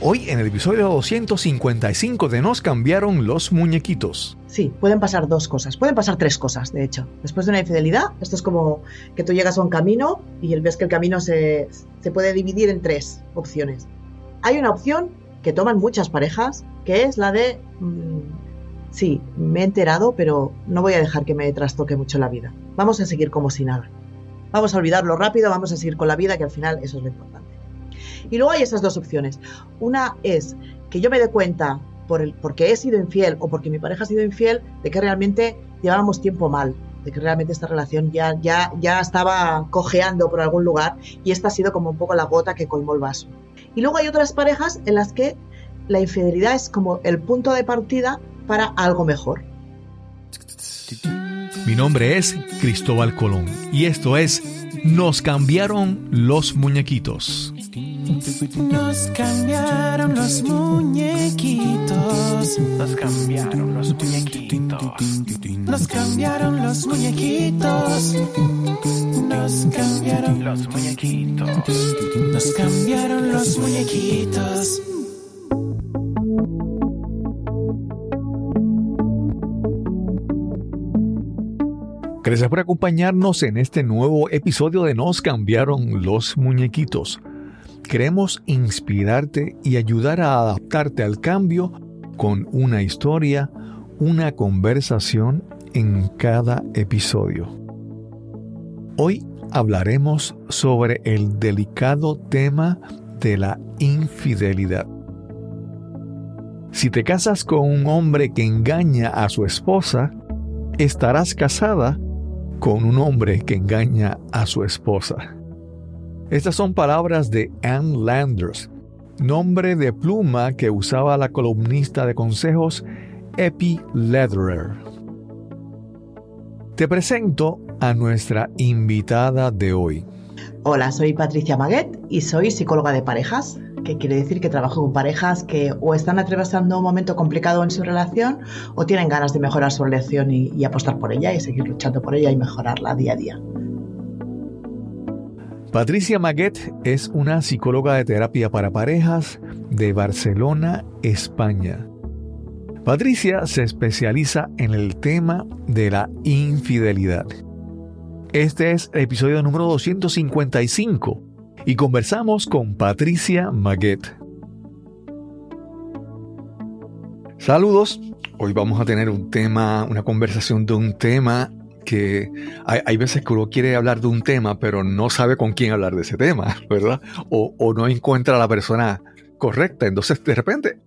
Hoy en el episodio 255 de Nos cambiaron los muñequitos. Sí, pueden pasar dos cosas, pueden pasar tres cosas, de hecho. Después de una infidelidad, esto es como que tú llegas a un camino y ves que el camino se, se puede dividir en tres opciones. Hay una opción que toman muchas parejas, que es la de, mm, sí, me he enterado, pero no voy a dejar que me trastoque mucho la vida. Vamos a seguir como si nada. Vamos a olvidarlo rápido, vamos a seguir con la vida, que al final eso es lo importante. Y luego hay esas dos opciones. Una es que yo me dé cuenta por el, porque he sido infiel o porque mi pareja ha sido infiel de que realmente llevábamos tiempo mal, de que realmente esta relación ya, ya, ya estaba cojeando por algún lugar y esta ha sido como un poco la gota que colmó el vaso. Y luego hay otras parejas en las que la infidelidad es como el punto de partida para algo mejor. Mi nombre es Cristóbal Colón y esto es Nos cambiaron los muñequitos. Nos cambiaron los muñequitos. Nos cambiaron los muñequitos. Nos cambiaron los muñequitos. Nos cambiaron los muñequitos. Nos cambiaron los muñequitos. Gracias por acompañarnos en este nuevo episodio de Nos cambiaron los muñequitos. Queremos inspirarte y ayudar a adaptarte al cambio con una historia, una conversación en cada episodio. Hoy hablaremos sobre el delicado tema de la infidelidad. Si te casas con un hombre que engaña a su esposa, estarás casada con un hombre que engaña a su esposa. Estas son palabras de Anne Landers, nombre de pluma que usaba la columnista de consejos Epi Lederer. Te presento a nuestra invitada de hoy. Hola, soy Patricia Maguet y soy psicóloga de parejas, que quiere decir que trabajo con parejas que o están atravesando un momento complicado en su relación o tienen ganas de mejorar su relación y apostar por ella y seguir luchando por ella y mejorarla día a día. Patricia Maguet es una psicóloga de terapia para parejas de Barcelona, España. Patricia se especializa en el tema de la infidelidad. Este es el episodio número 255 y conversamos con Patricia Maguet. Saludos, hoy vamos a tener un tema, una conversación de un tema que hay, veces que uno quiere hablar de un tema, pero no sabe con quién hablar de ese tema, ¿verdad? O, o no encuentra a la persona correcta. Entonces, de repente,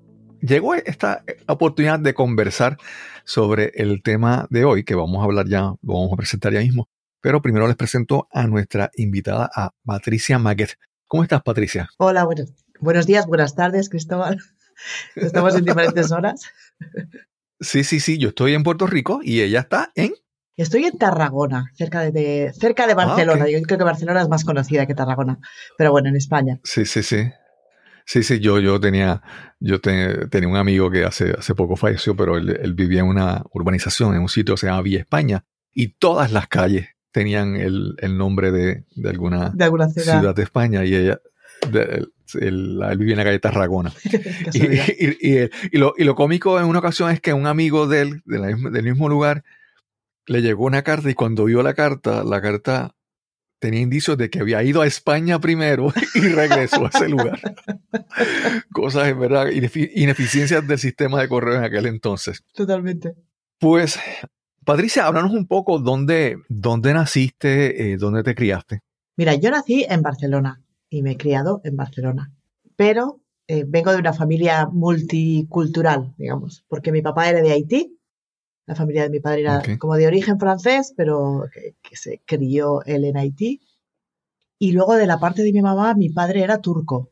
llegó esta oportunidad de conversar sobre el tema de hoy, que vamos a hablar ya, lo vamos a presentar ya mismo. Pero primero les presento a nuestra invitada, a Patricia Maguet. ¿Cómo estás, Patricia? Hola, buenos, buenos días, buenas tardes, Cristóbal. Estamos en diferentes horas. Sí, sí, sí, yo estoy en Puerto Rico y ella está en... Estoy en Tarragona, cerca de, de cerca de Barcelona. Ah, ok. Yo creo que Barcelona es más conocida que Tarragona, pero bueno, en España. Sí, sí, sí. Sí, sí, yo, yo tenía, yo te- tenía un amigo que hace, hace poco falleció, pero él, él vivía en una urbanización, en un sitio que se llama Villa España, y todas las calles tenían el, el nombre de, de alguna De alguna ciudad. ciudad de España, y ella, de- él, vivía en la calle Tarragona. Y, y- lo, y lo cómico en una ocasión es que un amigo de él, de la misma- del mismo lugar, le llegó una carta y cuando vio la carta, la carta tenía indicios de que había ido a España primero y regresó a ese lugar. Cosas, en verdad, inefi- ineficiencias del sistema de correo en aquel entonces. Totalmente. Pues, Patricia, háblanos un poco dónde, dónde naciste, eh, dónde te criaste. Mira, yo nací en Barcelona y me he criado en Barcelona, pero eh, vengo de una familia multicultural, digamos, porque mi papá era de Haití, la familia de mi padre era Ok. como de origen francés, pero que, que se crió él en Haití. Y luego de la parte de mi mamá, mi padre era turco.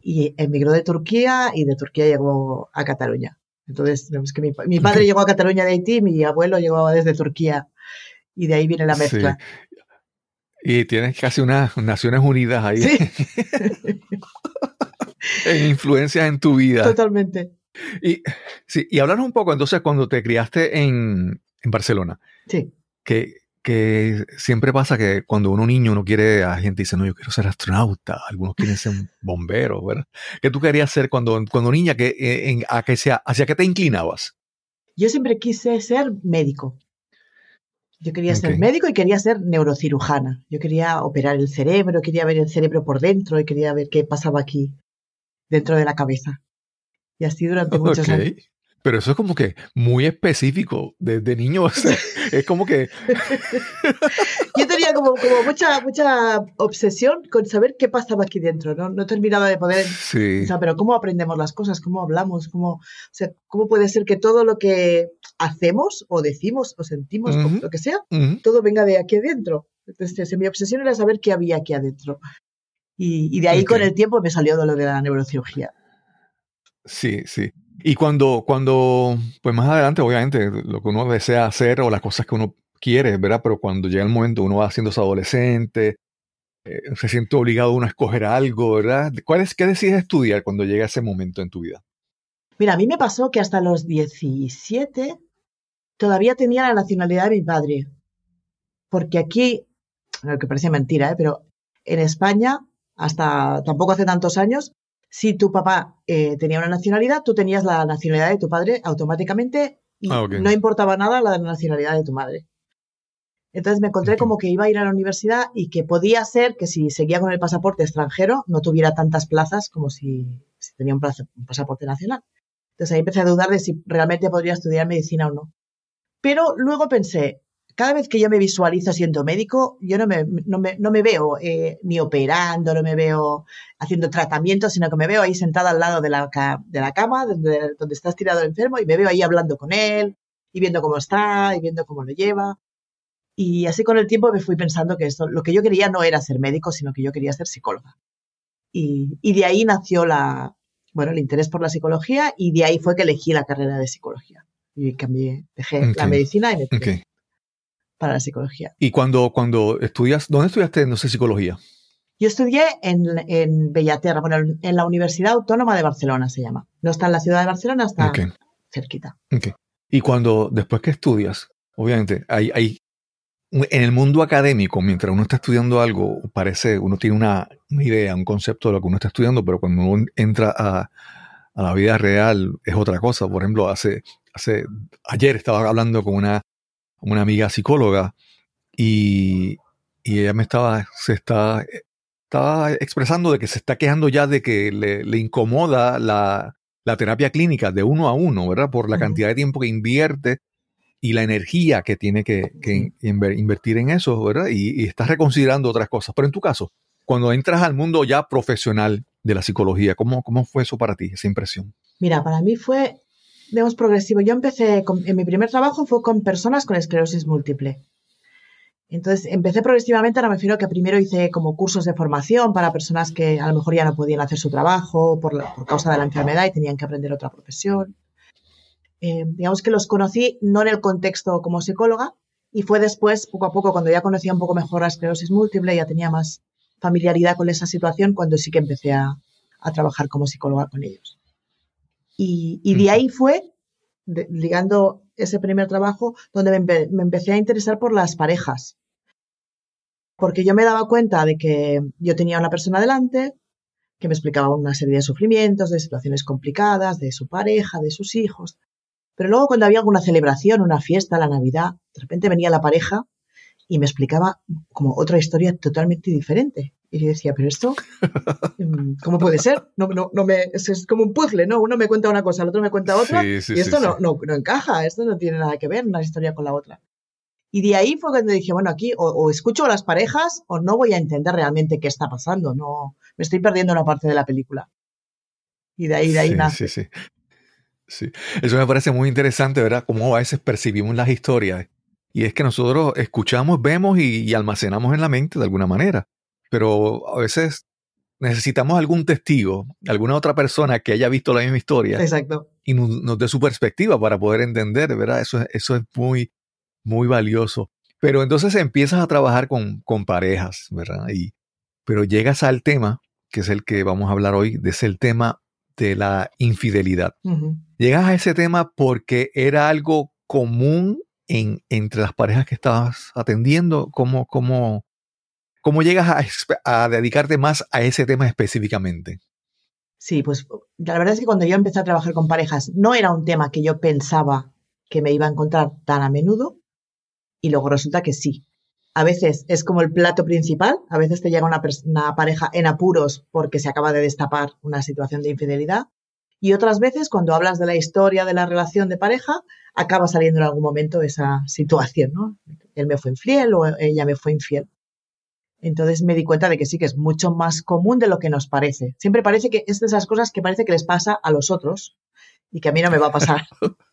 Y emigró de Turquía y de Turquía llegó a Cataluña. Entonces, es que mi, mi padre Ok. llegó a Cataluña de Haití, mi abuelo llegó desde Turquía. Y de ahí viene la Sí. mezcla. Y tienes casi unas Naciones Unidas ahí Sí, en influencias en tu vida. totalmente. Y, sí, y un poco, entonces, cuando te criaste en, en Barcelona, Sí. ¿qué, que siempre pasa que cuando uno niño uno quiere, a gente dice, no, yo quiero ser astronauta, algunos quieren ser bombero, ¿verdad? ¿Qué tú querías ser cuando, cuando niña, que, eh, en, a que sea, hacia qué te inclinabas? Yo siempre quise ser médico. Yo quería ser médico y quería ser neurocirujana. Yo quería operar el cerebro, quería ver el cerebro por dentro y quería ver qué pasaba aquí dentro de la cabeza. Y así durante muchos Ok. años. Pero eso es como que muy específico desde niño. o sea, es como que, Yo tenía como, como mucha, mucha obsesión con saber qué pasaba aquí dentro, ¿no? No terminaba de poder sí, O sea, pero ¿cómo aprendemos las cosas? ¿Cómo hablamos? ¿Cómo, o sea, ¿cómo puede ser que todo lo que hacemos o decimos o sentimos, o lo que sea, todo venga de aquí adentro? Entonces, mi obsesión era saber qué había aquí adentro. Y, y de ahí con el tiempo me salió lo de la neurocirugía. Sí, sí. Y cuando, cuando, pues más adelante, obviamente, lo que uno desea hacer o las cosas que uno quiere, ¿verdad? Pero cuando llega el momento, uno va haciéndose adolescente, eh, se siente obligado uno a escoger algo, ¿verdad? ¿Cuál es, ¿Qué decides estudiar cuando llega ese momento en tu vida? Mira, a mí me pasó que hasta los 17 todavía tenía la nacionalidad de mi padre. Porque aquí, lo que parece mentira, ¿eh? pero en España, hasta tampoco hace tantos años, si tu papá eh, tenía una nacionalidad, tú tenías la nacionalidad de tu padre automáticamente y Ah, no importaba nada la nacionalidad de tu madre. Entonces me encontré como que iba a ir a la universidad y que podía ser que si seguía con el pasaporte extranjero no tuviera tantas plazas como si, si tenía un, un pasaporte nacional. Entonces ahí empecé a dudar de si realmente podría estudiar medicina o no. Pero luego pensé, cada vez que yo me visualizo siendo médico, yo no me, no me, no me veo eh, ni operando, no me veo haciendo tratamientos, sino que me veo ahí sentada al lado de la, de la cama, donde, donde está estirado el enfermo, y me veo ahí hablando con él, y viendo cómo está, y viendo cómo lo lleva. Y así con el tiempo me fui pensando que esto, lo que yo quería no era ser médico, sino que yo quería ser psicóloga. Y, y de ahí nació la, bueno, el interés por la psicología, y de ahí fue que elegí la carrera de psicología. Y cambié, dejé la Ok. medicina y me tiré Ok. Para la psicología. Y cuando, cuando estudias, ¿dónde estudiaste, no sé, psicología? Yo estudié en, en Bellaterra, bueno, en la Universidad Autónoma de Barcelona se llama. No está en la ciudad de Barcelona, está cerquita. Ok. Y cuando, después que estudias, obviamente, hay, hay, en el mundo académico, mientras uno está estudiando algo, parece, uno tiene una, una idea, un concepto de lo que uno está estudiando, pero cuando uno entra a, a la vida real es otra cosa. Por ejemplo, hace, hace, ayer estaba hablando con una, una amiga psicóloga y, y ella me estaba, se está, estaba expresando de que se está quejando ya de que le, le incomoda la, la terapia clínica de uno a uno, ¿verdad? Por la cantidad de tiempo que invierte y la energía que tiene que, que inver- invertir en eso, ¿verdad? Y, y estás reconsiderando otras cosas. Pero en tu caso, cuando entras al mundo ya profesional de la psicología, ¿cómo, cómo fue eso para ti, esa impresión? Mira, para mí fue, digamos, progresivo. Yo empecé, con- en mi primer trabajo fue con personas con esclerosis múltiple. Entonces, empecé progresivamente, ahora me refiero a que primero hice como cursos de formación para personas que a lo mejor ya no podían hacer su trabajo por, por causa de la enfermedad y tenían que aprender otra profesión. Eh, digamos que los conocí no en el contexto como psicóloga y fue después, poco a poco, cuando ya conocía un poco mejor la esclerosis múltiple, ya tenía más familiaridad con esa situación, cuando sí que empecé a, a trabajar como psicóloga con ellos. Y, y de ahí fue, de- ligando ese primer trabajo, donde me, empe- me empecé a interesar por las parejas. Porque yo me daba cuenta de que yo tenía una persona delante que me explicaba una serie de sufrimientos, de situaciones complicadas, de su pareja, de sus hijos. Pero luego cuando había alguna celebración, una fiesta, la Navidad, de repente venía la pareja y me explicaba como otra historia totalmente diferente. Y yo decía, pero esto, mm, ¿cómo puede ser? No, no, no me, es, como un puzzle, ¿no? Uno me cuenta una cosa, el otro me cuenta otra, Sí, sí, y esto sí, no. No, no encaja, esto no tiene nada que ver una historia con la otra. Y de ahí fue cuando dije, bueno, aquí o, o escucho a las parejas o no voy a entender realmente qué está pasando, no, me estoy perdiendo una parte de la película. Y de ahí, de ahí nace. sí, sí. Sí. Eso me parece muy interesante, ¿verdad? Cómo a veces percibimos las historias. Y es que nosotros escuchamos, vemos y, y almacenamos en la mente de alguna manera. Pero a veces necesitamos algún testigo, alguna otra persona que haya visto la misma historia Exacto. y nos, nos dé su perspectiva para poder entender, ¿verdad? Eso, es- eso es muy, muy valioso. Pero entonces empiezas a trabajar con, con parejas, ¿verdad? Y, pero llegas al tema, que es el que vamos a hablar hoy, es el tema de la infidelidad. Llegas a ese tema porque era algo común en, entre las parejas que estabas atendiendo? ¿Cómo, cómo, cómo llegas a, dedicarte más a ese tema específicamente? Sí, pues la verdad es que cuando yo empecé a trabajar con parejas no era un tema que yo pensaba que me iba a encontrar tan a menudo y luego resulta que sí. A veces es como el plato principal, a veces te llega una, una pareja en apuros porque se acaba de destapar una situación de infidelidad y otras veces cuando hablas de la historia de la relación de pareja acaba saliendo en algún momento esa situación, ¿no? Él me fue infiel o ella me fue infiel. Entonces me di cuenta de que sí que es mucho más común de lo que nos parece. Siempre parece que es de esas cosas que parece que les pasa a los otros y que a mí no me va a pasar.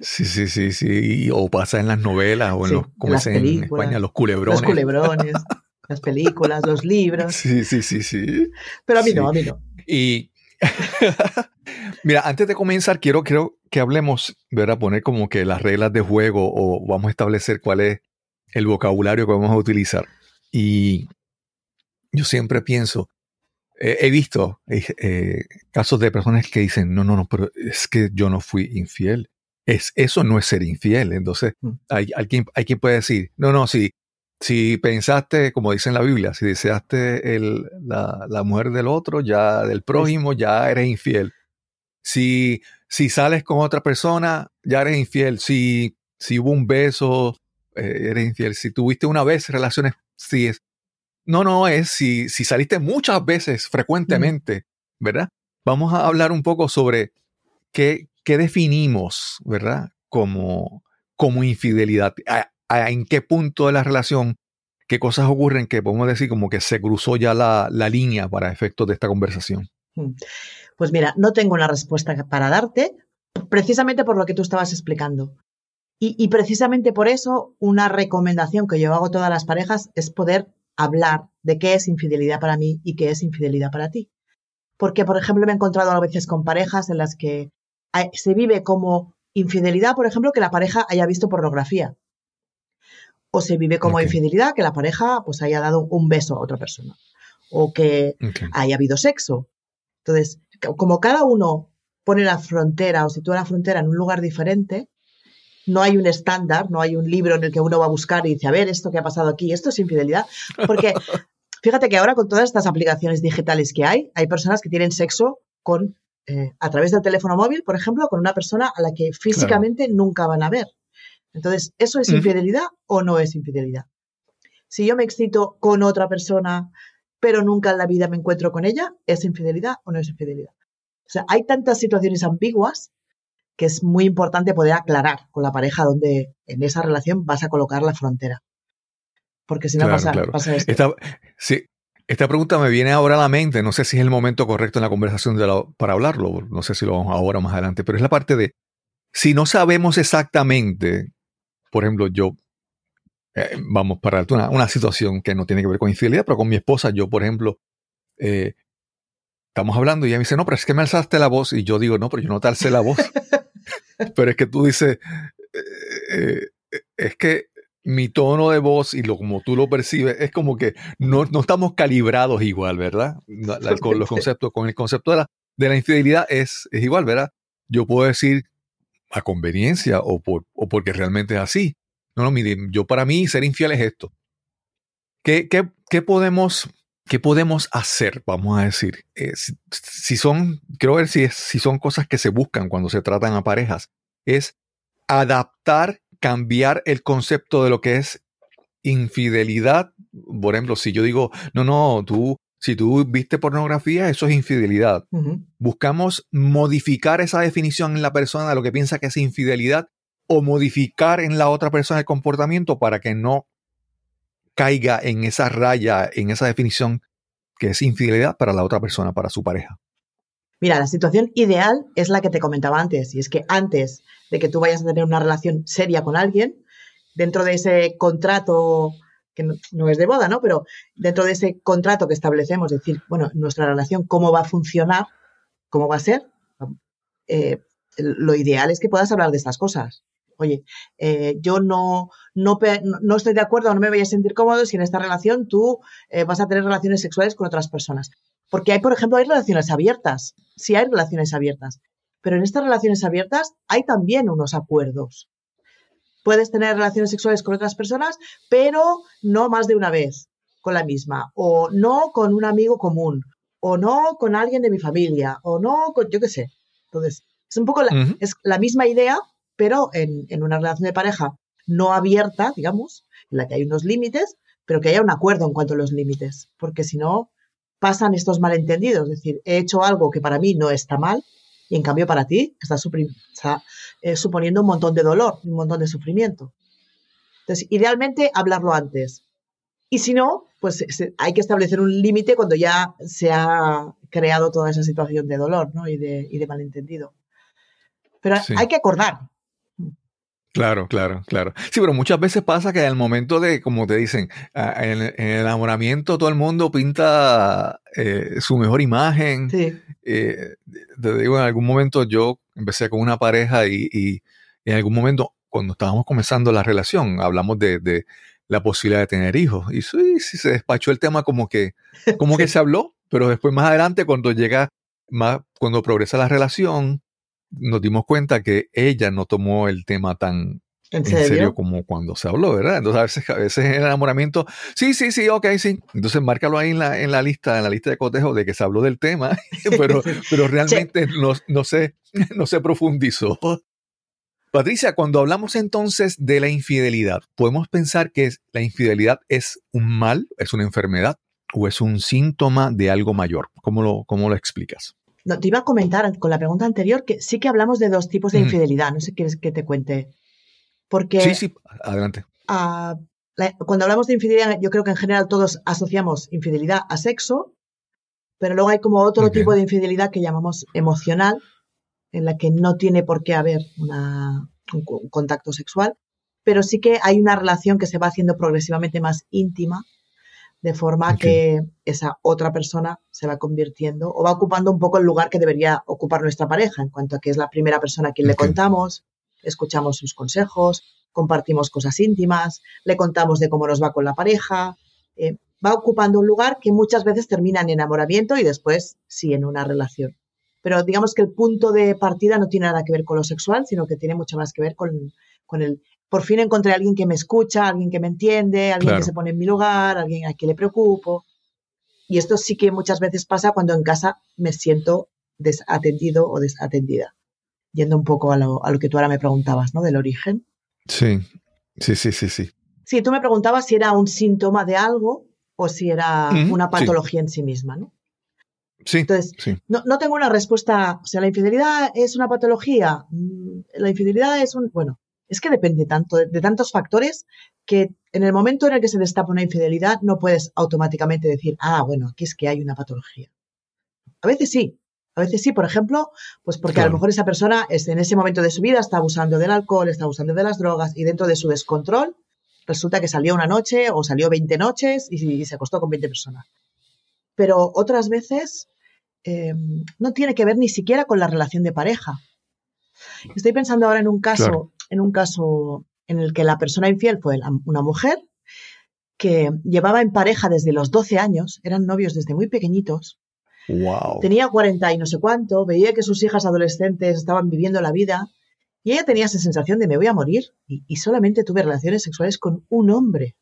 Sí, sí, sí, sí. O pasa en las novelas o en los, como en España, los culebrones. Los culebrones, las películas, los libros. Sí, sí, sí, sí. Pero a mí no, a mí no. Y mira, antes de comenzar, quiero, quiero que hablemos, ¿verdad? Poner como que las reglas de juego o vamos a establecer cuál es el vocabulario que vamos a utilizar. Y yo siempre pienso, he visto eh, eh, casos de personas que dicen, no, no, no, pero es que yo no fui infiel. Es, eso no es ser infiel. Entonces, mm. hay, hay, quien, hay quien puede decir, no, no, si, si pensaste, como dice en la Biblia, si deseaste el, la, la, mujer del otro, ya del prójimo, ya eres infiel. Si, si sales con otra persona, ya eres infiel. Si, si hubo un beso, eh, eres infiel. Si tuviste una vez relaciones si es. No, no, es si, si saliste muchas veces, frecuentemente, ¿verdad? Vamos a hablar un poco sobre qué, qué definimos, ¿verdad? Como, como infidelidad. ¿En qué punto de la relación, qué cosas ocurren que podemos decir como que se cruzó ya la, la línea para efectos de esta conversación? Pues mira, no tengo una respuesta para darte, precisamente por lo que tú estabas explicando. Y, precisamente por eso, una recomendación que yo hago a todas las parejas es poder hablar de qué es infidelidad para mí y qué es infidelidad para ti. Porque, por ejemplo, me he encontrado a veces con parejas en las que se vive como infidelidad, por ejemplo, que la pareja haya visto pornografía. O se vive como infidelidad que la pareja pues haya dado un beso a otra persona. O que haya habido sexo. Entonces, como cada uno pone la frontera o sitúa la frontera en un lugar diferente, no hay un estándar, no hay un libro en el que uno va a buscar y dice, a ver, esto que ha pasado aquí, esto es infidelidad. Porque fíjate que ahora con todas estas aplicaciones digitales que hay, hay personas que tienen sexo con, eh, a través del teléfono móvil, por ejemplo, con una persona a la que físicamente nunca van a ver. Entonces, ¿eso es infidelidad o no es infidelidad? Si yo me excito con otra persona, pero nunca en la vida me encuentro con ella, ¿es infidelidad o no es infidelidad? O sea, hay tantas situaciones ambiguas que es muy importante poder aclarar con la pareja donde en esa relación vas a colocar la frontera. Porque si no pasa, esto. Esta, sí, esta pregunta me viene ahora a la mente, no sé si es el momento correcto en la conversación para hablarlo, no sé si lo vamos ahora o más adelante, pero es la parte de, si no sabemos exactamente, por ejemplo, yo, eh, vamos para una, una situación que no tiene que ver con infidelidad, pero con mi esposa, yo, por ejemplo, eh, estamos hablando y ella me dice, no, pero es que me alzaste la voz. Y yo digo, no, pero yo no te alcé la voz. Pero es que tú dices, eh, eh, es que mi tono de voz y lo como tú lo percibes es como que no, estamos calibrados igual, ¿verdad? con los conceptos, con el concepto de la, de la infidelidad es, es igual, ¿verdad? Yo puedo decir a conveniencia o, por, o porque realmente es así. No, no, mire, yo para mí ser infiel es esto. ¿Qué, qué, qué podemos ¿qué podemos hacer? Vamos a decir, eh, si, son, quiero ver si, es, si son cosas que se buscan cuando se tratan a parejas, es adaptar, cambiar el concepto de lo que es infidelidad. Por ejemplo, si yo digo, no, no, tú, si tú viste pornografía, eso es infidelidad. Buscamos modificar esa definición en la persona de lo que piensa que es infidelidad o modificar en la otra persona el comportamiento para que no caiga en esa raya, en esa definición que es infidelidad para la otra persona, para su pareja. Mira, la situación ideal es la que te comentaba antes, y es que antes de que tú vayas a tener una relación seria con alguien, dentro de ese contrato, que no, es de boda, ¿no? Pero dentro de ese contrato que establecemos, es decir, bueno, nuestra relación, cómo va a funcionar, cómo va a ser, eh, lo ideal es que puedas hablar de estas cosas oye, eh, yo no, no, no, estoy de acuerdo, no me voy a sentir cómodo si en esta relación tú eh, vas a tener relaciones sexuales con otras personas. Porque hay, por ejemplo, hay relaciones abiertas, sí hay relaciones abiertas, pero en estas relaciones abiertas hay también unos acuerdos. puedes tener relaciones sexuales con otras personas, pero no más de una vez con la misma, o no con un amigo común, o no con alguien de mi familia, o no con, yo qué sé. Entonces, es un poco la, es la misma idea, pero en, en una relación de pareja no abierta, digamos, en la que hay unos límites, pero que haya un acuerdo en cuanto a los límites, porque si no, pasan estos malentendidos, es decir, he hecho algo que para mí no está mal y en cambio para ti está, está eh, suponiendo un montón de dolor, un montón de sufrimiento. Entonces, idealmente hablarlo antes. Y si no, pues hay que establecer un límite cuando ya se ha creado toda esa situación de dolor ¿no? y, de, y de malentendido. Pero hay que acordar, Claro, claro, claro. Sí, pero muchas veces pasa que al momento de, como te dicen, en, el enamoramiento todo el mundo pinta eh, su mejor imagen. Sí. Eh, te digo, en algún momento yo empecé con una pareja y, en algún momento, cuando estábamos comenzando la relación, hablamos de, la posibilidad de tener hijos. Y sí, sí, se despachó el tema como que, como que se habló, pero después más adelante, cuando llega, más, cuando progresa la relación, nos dimos cuenta que ella no tomó el tema tan en serio, como cuando se habló, ¿verdad? Entonces a veces, a veces el enamoramiento, sí, sí, sí, ok, sí. Entonces márcalo ahí en la, en la lista, en la lista de cotejo de que se habló del tema, pero, pero realmente no, no, se, no se profundizó. Patricia, cuando hablamos entonces de la infidelidad, ¿podemos pensar que la infidelidad es un mal, es una enfermedad o es un síntoma de algo mayor? ¿Cómo lo, cómo lo explicas? No, te iba a comentar con la pregunta anterior que sí que hablamos de dos tipos de infidelidad. No sé si quieres que te cuente. Porque. Sí, sí, adelante. cuando hablamos de infidelidad, yo creo que en general todos asociamos infidelidad a sexo, pero luego hay como otro tipo de infidelidad que llamamos emocional, en la que no tiene por qué haber un, contacto sexual, pero sí que hay una relación que se va haciendo progresivamente más íntima de forma que esa otra persona se va convirtiendo o va ocupando un poco el lugar que debería ocupar nuestra pareja, en cuanto a que es la primera persona a quien le contamos, escuchamos sus consejos, compartimos cosas íntimas, le contamos de cómo nos va con la pareja. Eh, va ocupando un lugar que muchas veces termina en enamoramiento y después sí en una relación. Pero digamos que el punto de partida no tiene nada que ver con lo sexual, sino que tiene mucho más que ver con, con el por fin encontré a alguien que me escucha, alguien que me entiende, alguien que se pone en mi lugar, alguien a quien le preocupo. Y esto sí que muchas veces pasa cuando en casa me siento desatendido o desatendida. Yendo un poco a lo, que tú ahora me preguntabas, ¿no? Del origen. Sí, sí, sí, sí, sí. Sí, tú me preguntabas si era un síntoma de algo o si era una patología en sí misma, ¿no? Sí. Entonces, No, no, tengo una respuesta. O sea, la infidelidad es una patología. Mm, la infidelidad es un. Bueno, es que depende tanto de, tantos factores que en el momento en el que se destapa una infidelidad no puedes automáticamente decir, ah, bueno, aquí es que hay una patología. A veces sí, a veces sí, por ejemplo, pues porque a lo mejor esa persona en ese momento de su vida está abusando del alcohol, está abusando de las drogas y dentro de su descontrol resulta que salió una noche o salió 20 noches y, se acostó con 20 personas. Pero otras veces eh, no tiene que ver ni siquiera con la relación de pareja. Estoy pensando ahora en un caso en un caso en el que la persona infiel fue una mujer que llevaba en pareja desde los 12 años, eran novios desde muy pequeñitos. Wow. Tenía 40 y no sé cuánto, veía que sus hijas adolescentes estaban viviendo la vida y ella tenía esa sensación de me voy a morir y, solamente tuve relaciones sexuales con un hombre.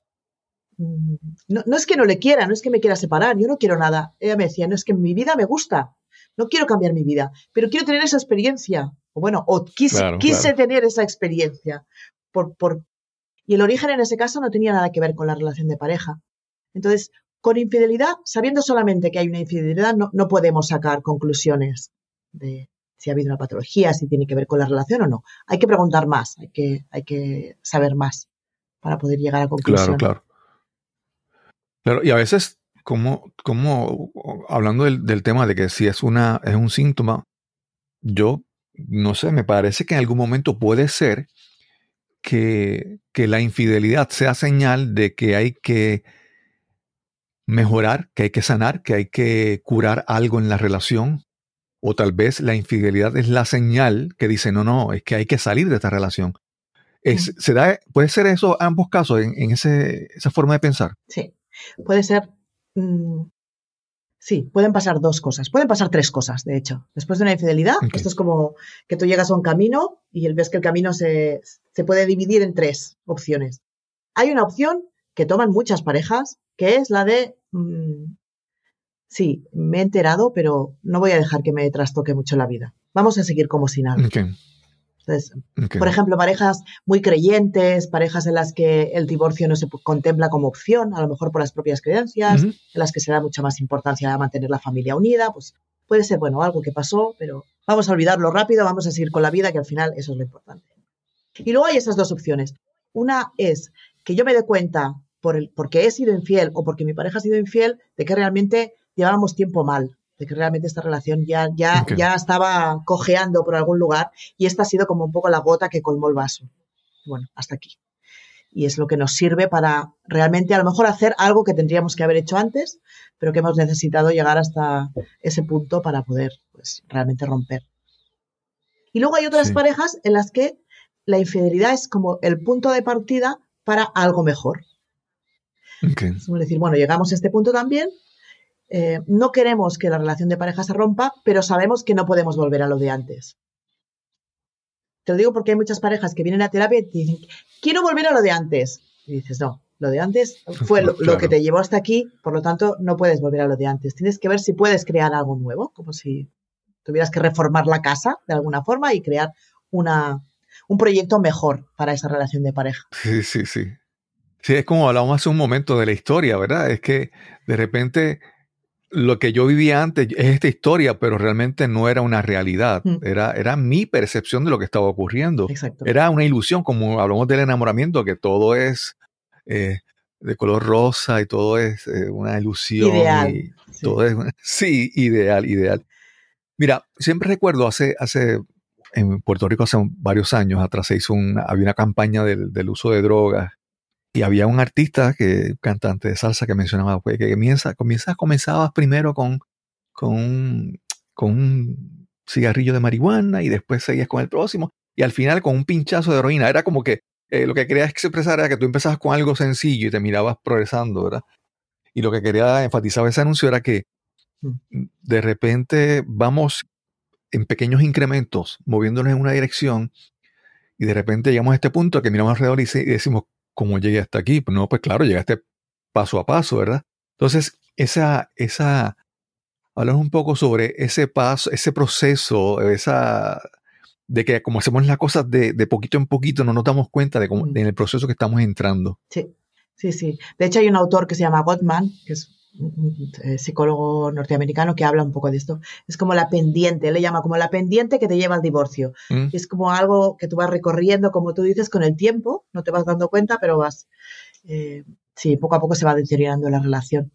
Mm, no, no, es que no le quiera, no es que me quiera separar, yo no quiero nada. Ella me decía, no es que mi vida me gusta, no quiero cambiar mi vida, pero quiero tener esa experiencia bueno, o quise, tener esa experiencia. Por, por, y el origen en ese caso no tenía nada que ver con la relación de pareja. Entonces, con infidelidad, sabiendo solamente que hay una infidelidad, no, no podemos sacar conclusiones de si ha habido una patología, si tiene que ver con la relación o no. Hay que preguntar más, hay que, hay que saber más para poder llegar a conclusiones. Claro, claro. y a veces, como, como hablando del, del, tema de que si es, una, es un síntoma, yo no sé, me parece que en algún momento puede ser que, la infidelidad sea señal de que hay que mejorar, que hay que sanar, que hay que curar algo en la relación. O tal vez la infidelidad es la señal que dice, no, no, es que hay que salir de esta relación. Es, ¿se da, ¿Puede ser eso ambos casos, en, ese, esa forma de pensar? Sí, puede ser mm, Sí, pueden pasar dos cosas. Pueden pasar tres cosas, de hecho. Después de una infidelidad, esto es como que tú llegas a un camino y ves que el camino se, se puede dividir en tres opciones. Hay una opción que toman muchas parejas, que es la de, mm, sí, me he enterado, pero no voy a dejar que me trastoque mucho la vida. Vamos a seguir como si nada. Entonces, por ejemplo, parejas muy creyentes, parejas en las que el divorcio no se contempla como opción, a lo mejor por las propias creencias, en las que se da mucha más importancia a mantener la familia unida, pues puede ser, bueno, algo que pasó, pero vamos a olvidarlo rápido, vamos a seguir con la vida, que al final eso es lo importante. Y luego hay esas dos opciones. Una es que yo me dé cuenta por el, porque he sido infiel o porque mi pareja ha sido infiel de que realmente llevábamos tiempo mal, de que realmente esta relación ya, ya, ya estaba cojeando por algún lugar y esta ha sido como un poco la gota que colmó el vaso. Bueno, hasta aquí. Y es lo que nos sirve para realmente a lo mejor hacer algo que tendríamos que haber hecho antes, pero que hemos necesitado llegar hasta ese punto para poder pues, realmente romper. Y luego hay otras Sí. parejas en las que la infidelidad es como el punto de partida para algo mejor. Ok. Es decir, bueno, llegamos a este punto también, eh, no queremos que la relación de pareja se rompa, pero sabemos que no podemos volver a lo de antes. Te lo digo porque hay muchas parejas que vienen a terapia y te dicen, quiero volver a lo de antes. Y dices, no, lo de antes fue lo, lo que te llevó hasta aquí, por lo tanto no puedes volver a lo de antes. Tienes que ver si puedes crear algo nuevo, como si tuvieras que reformar la casa de alguna forma y crear una, un proyecto mejor para esa relación de pareja. Sí, sí, sí. Sí, es como hablábamos hace un momento de la historia, ¿verdad? Es que de repente lo que yo vivía antes es esta historia, pero realmente no era una realidad. Mm. Era, era mi percepción de lo que estaba ocurriendo. Exacto. Era una ilusión, como hablamos del enamoramiento, que todo es eh, de color rosa y todo es eh, una ilusión. Ideal. y Sí. todo es, sí, ideal, ideal. Mira, siempre recuerdo hace, hace, en Puerto Rico hace varios años atrás se hizo una, había una campaña del, del uso de drogas y había un artista que, cantante de salsa que mencionaba pues, que comienza, comienza, comenzabas primero con, con, un, con un cigarrillo de marihuana y después seguías con el próximo y al final con un pinchazo de heroína. Era como que eh, lo que querías expresar era que tú empezabas con algo sencillo y te mirabas progresando, ¿verdad? Y lo que quería enfatizar ese anuncio era que de repente vamos en pequeños incrementos, moviéndonos en una dirección, y de repente llegamos a este punto que miramos alrededor y decimos, ¿cómo llegué hasta aquí? Pues no, pues claro, llegaste paso a paso, ¿verdad? Entonces, esa, esa, hablar un poco sobre ese paso, ese proceso, esa, de que como hacemos las cosas de, de poquito en poquito, no nos damos cuenta de cómo, Mm. en el proceso que estamos entrando. Sí, sí, sí. De hecho, hay un autor que se llama Gottman, que es psicólogo norteamericano que habla un poco de esto. Es como la pendiente, él le llama como la pendiente que te lleva al divorcio. ¿Mm? Es como algo que tú vas recorriendo, como tú dices, con el tiempo, no te vas dando cuenta, pero vas, eh, sí, poco a poco se va deteriorando la relación.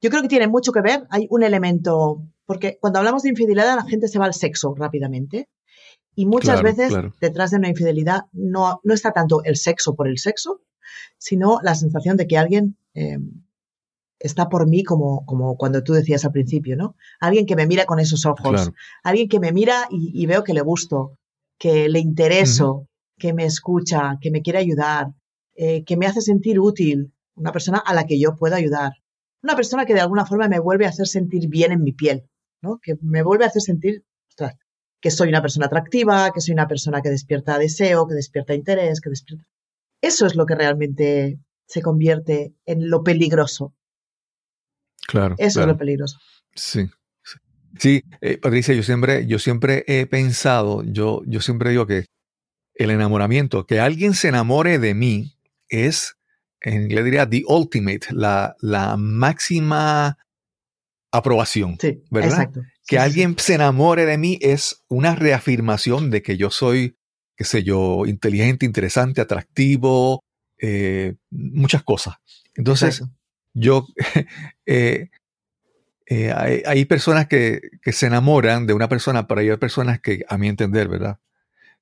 Yo creo que tiene mucho que ver, hay un elemento, porque cuando hablamos de infidelidad la gente se va al sexo rápidamente. Y muchas Claro, veces claro. detrás de una infidelidad no, no está tanto el sexo por el sexo, sino la sensación de que alguien eh, está por mí como, como cuando tú decías al principio, ¿no? Alguien que me mira con esos ojos, Claro. alguien que me mira y, y veo que le gusto, que le intereso, que me escucha, que me quiere ayudar, eh, que me hace sentir útil, una persona a la que yo puedo ayudar, una persona que de alguna forma me vuelve a hacer sentir bien en mi piel, ¿no? Que me vuelve a hacer sentir, ostras, que soy una persona atractiva, que soy una persona que despierta deseo, que despierta interés, que despierta. Eso es lo que realmente se convierte en lo peligroso. Claro. Eso claro. es lo peligroso. Sí. Sí, eh, Patricia, yo siempre, yo siempre he pensado, yo, yo siempre digo que el enamoramiento, que alguien se enamore de mí, es, en inglés diría, the ultimate, la, la máxima aprobación. Sí, ¿Verdad? exacto. Que Sí, sí, alguien se enamore de mí es una reafirmación de que yo soy, qué sé yo, inteligente, interesante, atractivo, eh, muchas cosas. Entonces, exacto. Yo, eh, eh, hay, hay personas que, que se enamoran de una persona, pero hay personas que, a mi entender, ¿verdad?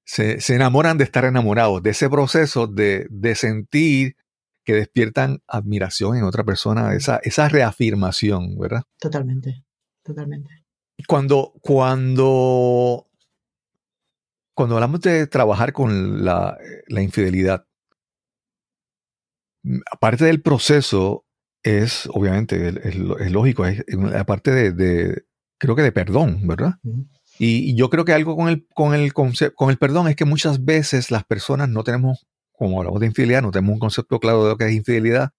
Se, se enamoran de estar enamorados, de ese proceso de, de sentir que despiertan admiración en otra persona, esa, esa reafirmación, ¿verdad? Totalmente, totalmente. Cuando, cuando, cuando hablamos de trabajar con la, la infidelidad, mm, aparte del proceso, es obviamente, es, es lógico, es la parte de, de, creo que de perdón, ¿verdad? Ujú. Y, yo creo que algo con el, con, el con el perdón es que muchas veces las personas no tenemos, como hablamos de infidelidad, no tenemos un concepto claro de lo que es infidelidad.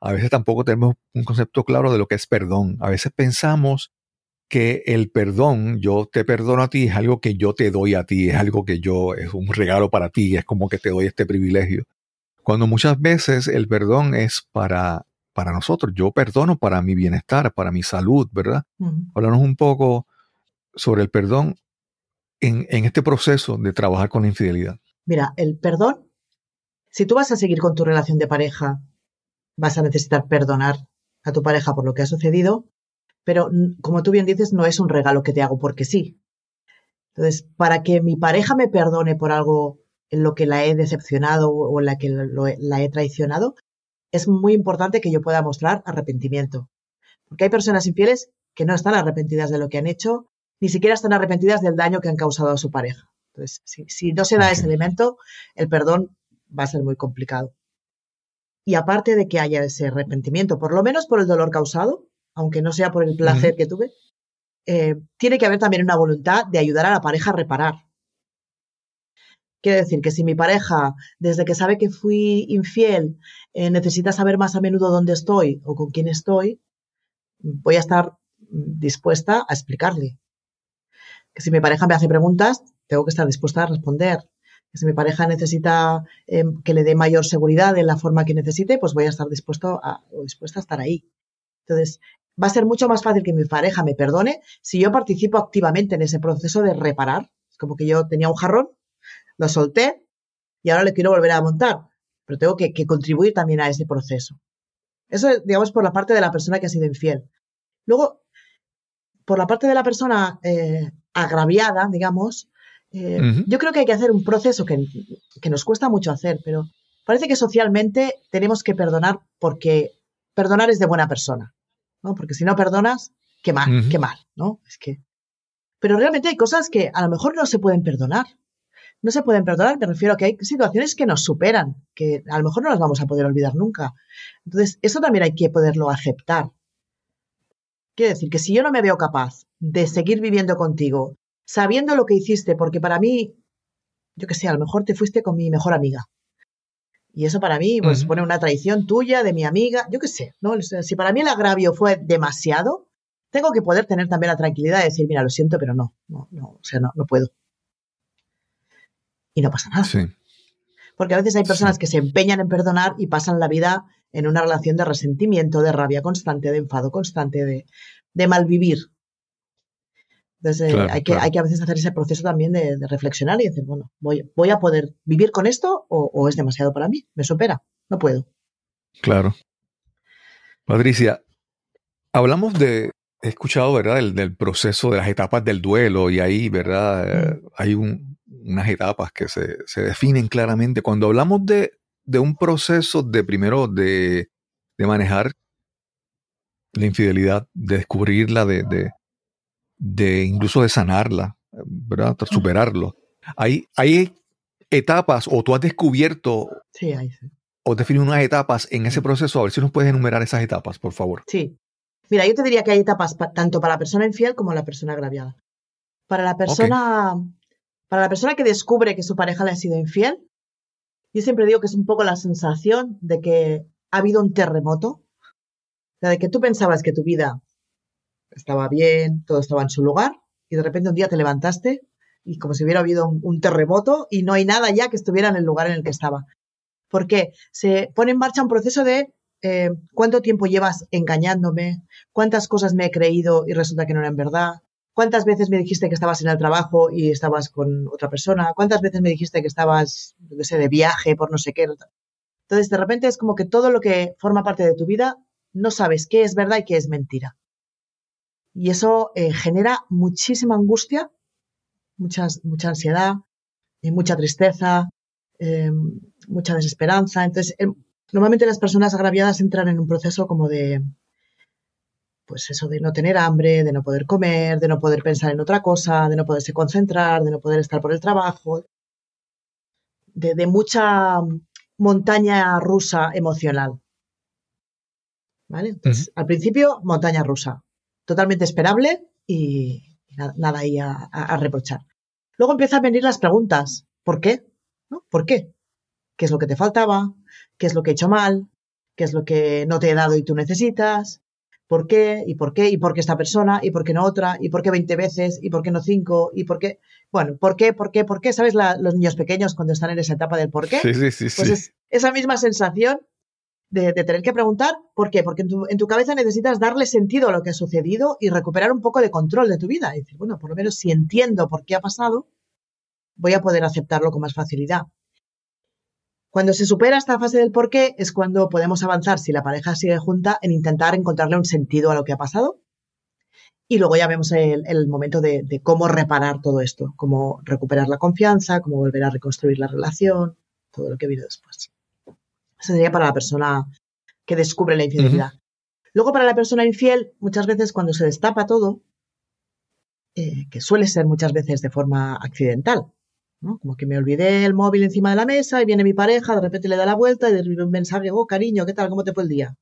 A veces tampoco tenemos un concepto claro de lo que es perdón. A veces pensamos que el perdón, yo te perdono a ti, es algo que yo te doy a ti, es algo que yo, es un regalo para ti, es como que te doy este privilegio. Cuando muchas veces el perdón es para, para nosotros, yo perdono para mi bienestar, para mi salud, ¿verdad? Háblanos un poco sobre el perdón en, en este proceso de trabajar con la infidelidad. Mira, el perdón, si tú vas a seguir con tu relación de pareja, vas a necesitar perdonar a tu pareja por lo que ha sucedido, pero como tú bien dices, no es un regalo que te hago porque sí. Entonces, para que mi pareja me perdone por algo en lo que la he decepcionado o en la que la he traicionado, es muy importante que yo pueda mostrar arrepentimiento. Porque hay personas infieles que no están arrepentidas de lo que han hecho, ni siquiera están arrepentidas del daño que han causado a su pareja. Entonces, si, si no se da ese elemento, el perdón va a ser muy complicado. Y aparte de que haya ese arrepentimiento, por lo menos por el dolor causado, aunque no sea por el placer que tuve, eh, tiene que haber también una voluntad de ayudar a la pareja a reparar. Quiere decir que si mi pareja, desde que sabe que fui infiel, eh, necesita saber más a menudo dónde estoy o con quién estoy, voy a estar dispuesta a explicarle. Que si mi pareja me hace preguntas, tengo que estar dispuesta a responder. Que si mi pareja necesita em, que le dé mayor seguridad en la forma que necesite, pues voy a estar dispuesto a, o dispuesta a estar ahí. Entonces, va a ser mucho más fácil que mi pareja me perdone si yo participo activamente en ese proceso de reparar. Es como que yo tenía un jarrón, lo solté y ahora le quiero volver a montar, pero tengo que, contribuir también a ese proceso. Eso, digamos, por la parte de la persona que ha sido infiel. Luego, por la parte de la persona eh, agraviada, digamos, eh, yo creo que hay que hacer un proceso que, que nos cuesta mucho hacer, pero parece que socialmente tenemos que perdonar porque perdonar es de buena persona. ¿no? Porque si no perdonas, qué mal, qué mal, ¿no? Es que. Pero realmente hay cosas que a lo mejor no se pueden perdonar. No se pueden perdonar, me refiero a que hay situaciones que nos superan, que a lo mejor no las vamos a poder olvidar nunca. Entonces, eso también hay que poderlo aceptar. Quiere decir que si yo no me veo capaz de seguir viviendo contigo, sabiendo lo que hiciste, porque para mí, yo qué sé, a lo mejor te fuiste con mi mejor amiga, y eso para mí, pues, pone una traición tuya, de mi amiga, yo qué sé, ¿no? Si para mí el agravio fue demasiado, tengo que poder tener también la tranquilidad de decir, mira, lo siento, pero no, no, no, o sea, no, no puedo. Y no pasa nada. Sí. Porque a veces hay personas que se empeñan en perdonar y pasan la vida en una relación de resentimiento, de rabia constante, de enfado constante, de, de malvivir. Entonces eh, hay, que, hay que a veces hacer ese proceso también de, reflexionar y decir, bueno, voy, voy a poder vivir con esto o, es demasiado para mí, me supera, no puedo. Claro. Patricia, hablamos de, he escuchado, ¿verdad?, del, proceso de las etapas del duelo y ahí, ¿verdad?, eh, hay unas etapas que se, definen claramente. Cuando hablamos de, un proceso de primero de, manejar la infidelidad, de descubrirla, de, de incluso de sanarla, ¿verdad? Superarlo. Hay, hay etapas, o tú has descubierto, sí, hay, o definido unas etapas en ese proceso, a ver si nos puedes enumerar esas etapas, por favor. Sí. Mira, yo te diría que hay etapas tanto para la persona infiel como la persona agraviada. Para la persona, para la persona que descubre que su pareja le ha sido infiel, yo siempre digo que es un poco la sensación de que ha habido un terremoto, o sea, de que tú pensabas que tu vida estaba bien, todo estaba en su lugar, y de repente un día te levantaste y como si hubiera habido un, terremoto y no hay nada ya que estuviera en el lugar en el que estaba. Porque se pone en marcha un proceso de eh, cuánto tiempo llevas engañándome, cuántas cosas me he creído y resulta que no eran verdad, cuántas veces me dijiste que estabas en el trabajo y estabas con otra persona, cuántas veces me dijiste que estabas, no sé, de viaje por no sé qué. Entonces, de repente es como que todo lo que forma parte de tu vida no sabes qué es verdad y qué es mentira. Y eso eh, genera muchísima angustia, muchas, mucha ansiedad, y mucha tristeza, eh, mucha desesperanza. Entonces, em, normalmente las personas agraviadas entran en un proceso como de, pues eso, de no tener hambre, de no poder comer, de no poder pensar en otra cosa, de no poderse concentrar, de no poder estar por el trabajo, de, mucha montaña rusa emocional. ¿Vale? Entonces, al principio, montaña rusa totalmente esperable y, nada, ahí a, reprochar. Luego empiezan a venir las preguntas. ¿Por qué? ¿No? ¿Por qué? ¿Qué es lo que te faltaba? ¿Qué es lo que he hecho mal? ¿Qué es lo que no te he dado y tú necesitas? ¿Por qué? ¿Y por qué? ¿Y por qué esta persona? ¿Y por qué no otra? ¿Y por qué 20 veces? ¿Y por qué no 5? ¿Y por qué? Bueno, ¿por qué? ¿Por qué? ¿Por qué? ¿Sabes los niños pequeños cuando están en esa etapa del por qué? Sí, sí, sí. Pues es esa misma sensación de, tener que preguntar por qué. Porque en tu, cabeza necesitas darle sentido a lo que ha sucedido y recuperar un poco de control de tu vida. Y decir, bueno, por lo menos si entiendo por qué ha pasado, voy a poder aceptarlo con más facilidad. Cuando se supera esta fase del por qué es cuando podemos avanzar, si la pareja sigue junta, en intentar encontrarle un sentido a lo que ha pasado. Y luego ya vemos el, momento de, cómo reparar todo esto, cómo recuperar la confianza, cómo volver a reconstruir la relación, todo lo que viene después. Eso sería para la persona que descubre la infidelidad. Luego, para la persona infiel, muchas veces cuando se destapa todo, eh, que suele ser muchas veces de forma accidental, como que me olvidé el móvil encima de la mesa y viene mi pareja, de repente le da la vuelta y un mensaje, oh, cariño, ¿qué tal? ¿Cómo te fue el día?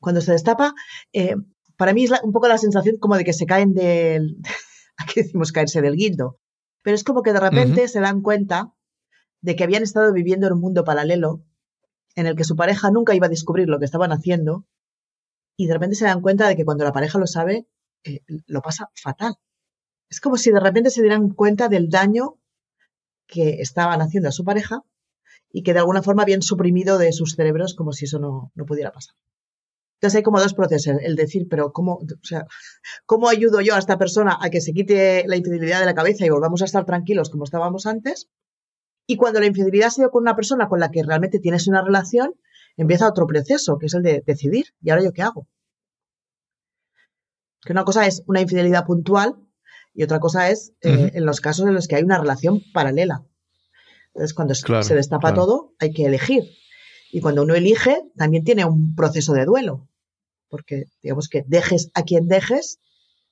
Cuando se destapa, eh, para mí es un poco la sensación como de que se caen del, aquí decimos caerse del guindo, pero es como que de repente se dan cuenta de que habían estado viviendo en un mundo paralelo en el que su pareja nunca iba a descubrir lo que estaban haciendo y de repente se dan cuenta de que cuando la pareja lo sabe, eh, lo pasa fatal. Es como si de repente se dieran cuenta del daño que estaban haciendo a su pareja y que de alguna forma habían suprimido de sus cerebros como si eso no, pudiera pasar. Entonces hay como dos procesos, el decir, pero ¿cómo, o sea, ¿cómo ayudo yo a esta persona a que se quite la infidelidad de la cabeza y volvamos a estar tranquilos como estábamos antes? Y cuando la infidelidad ha sido con una persona con la que realmente tienes una relación, empieza otro proceso, que es el de decidir, ¿y ahora yo qué hago? Que una cosa es una infidelidad puntual y otra cosa es eh, en los casos en los que hay una relación paralela. Entonces, cuando se destapa todo, hay que elegir. Y cuando uno elige, también tiene un proceso de duelo. Porque, digamos que dejes a quien dejes,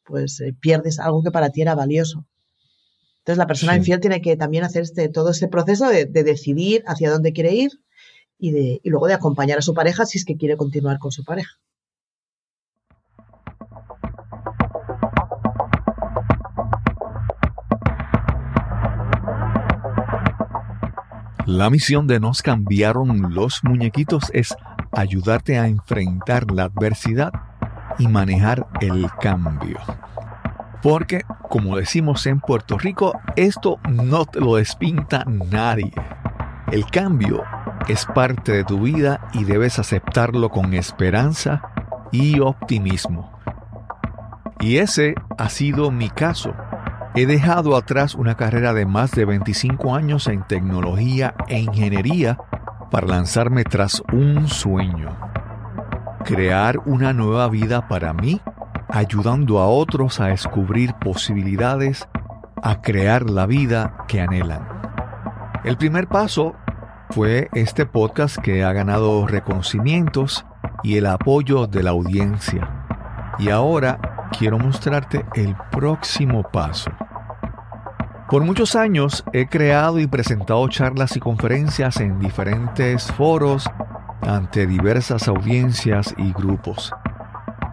pues eh, pierdes algo que para ti era valioso. Entonces, la persona infiel tiene que también hacer este, todo este proceso de, decidir hacia dónde quiere ir y, de, y luego de acompañar a su pareja si es que quiere continuar con su pareja. La misión de Nos cambiaron los muñequitos es ayudarte a enfrentar la adversidad y manejar el cambio. Porque, como decimos en Puerto Rico, esto no te lo despinta nadie. El cambio es parte de tu vida y debes aceptarlo con esperanza y optimismo. Y ese ha sido mi caso. He dejado atrás una carrera de más de 25 años en tecnología e ingeniería para lanzarme tras un sueño. Crear una nueva vida para mí, ayudando a otros a descubrir posibilidades, a crear la vida que anhelan. El primer paso fue este podcast que ha ganado reconocimientos y el apoyo de la audiencia. Y ahora quiero mostrarte el próximo paso. Por muchos años he creado y presentado charlas y conferencias en diferentes foros ante diversas audiencias y grupos.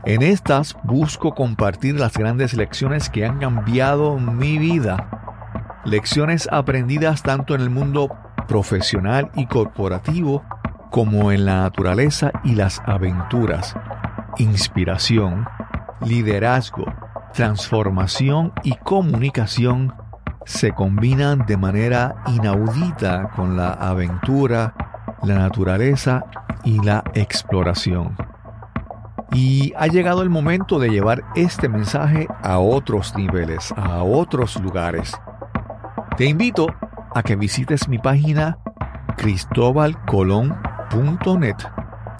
En estas busco compartir las grandes lecciones que han cambiado mi vida. Lecciones aprendidas tanto en el mundo profesional y corporativo como en la naturaleza y las aventuras. Inspiración, liderazgo, transformación y comunicación se combinan de manera inaudita con la aventura, la naturaleza y la exploración. Y ha llegado el momento de llevar este mensaje a otros niveles, a otros lugares. Te invito a que visites mi página cristobalcolón.net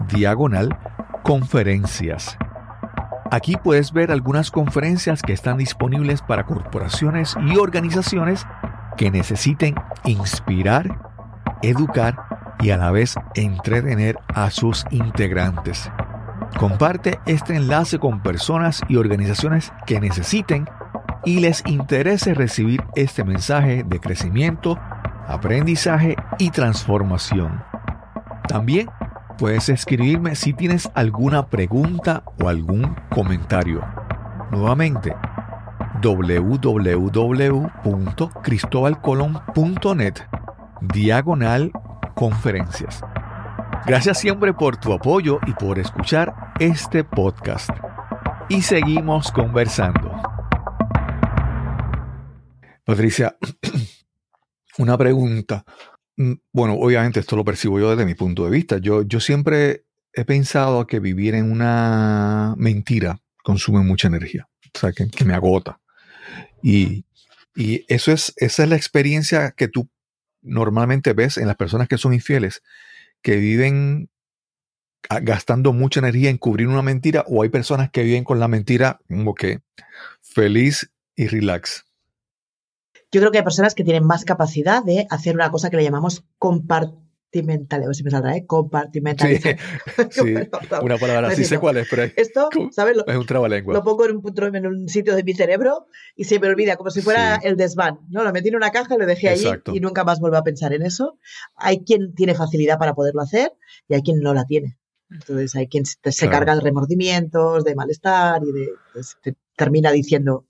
diagonal conferencias Aquí puedes ver algunas conferencias que están disponibles para corporaciones y organizaciones que necesiten inspirar, educar y a la vez entretener a sus integrantes. Comparte este enlace con personas y organizaciones que necesiten y les interese recibir este mensaje de crecimiento, aprendizaje y transformación. También Puedes escribirme si tienes alguna pregunta o algún comentario. Nuevamente, www.cristobalcolón.net diagonal conferencias. Gracias siempre por tu apoyo y por escuchar este podcast. Y seguimos conversando. Patricia, una pregunta. Mm, Bueno, obviamente esto lo percibo yo desde mi punto de vista. Yo, yo siempre he pensado que vivir en una mentira consume mucha energía, o sea, que, me agota. Y, y eso es, esa es la experiencia que tú normalmente ves en las personas que son infieles, que viven gastando mucha energía en cubrir una mentira, o hay personas que viven con la mentira como que feliz y relax. Yo creo que hay personas que tienen más capacidad de hacer una cosa que le llamamos compartimental. A ver si me saldrá, ¿eh? Sí, Compartimentalizar. sí, una palabra así sé cuál es, pero es, Esto. ¿sabes? Lo, es un trabalengua. lo pongo en un, punto- en un sitio de mi cerebro y se me olvida, como si fuera Sí. el desván. ¿no? Lo metí en una caja y lo dejé allí Exacto. y nunca más vuelvo a pensar en eso. Hay quien tiene facilidad para poderlo hacer y hay quien no la tiene. Entonces hay quien se, se Claro. carga de remordimientos, de malestar y de, pues, te- termina diciendo,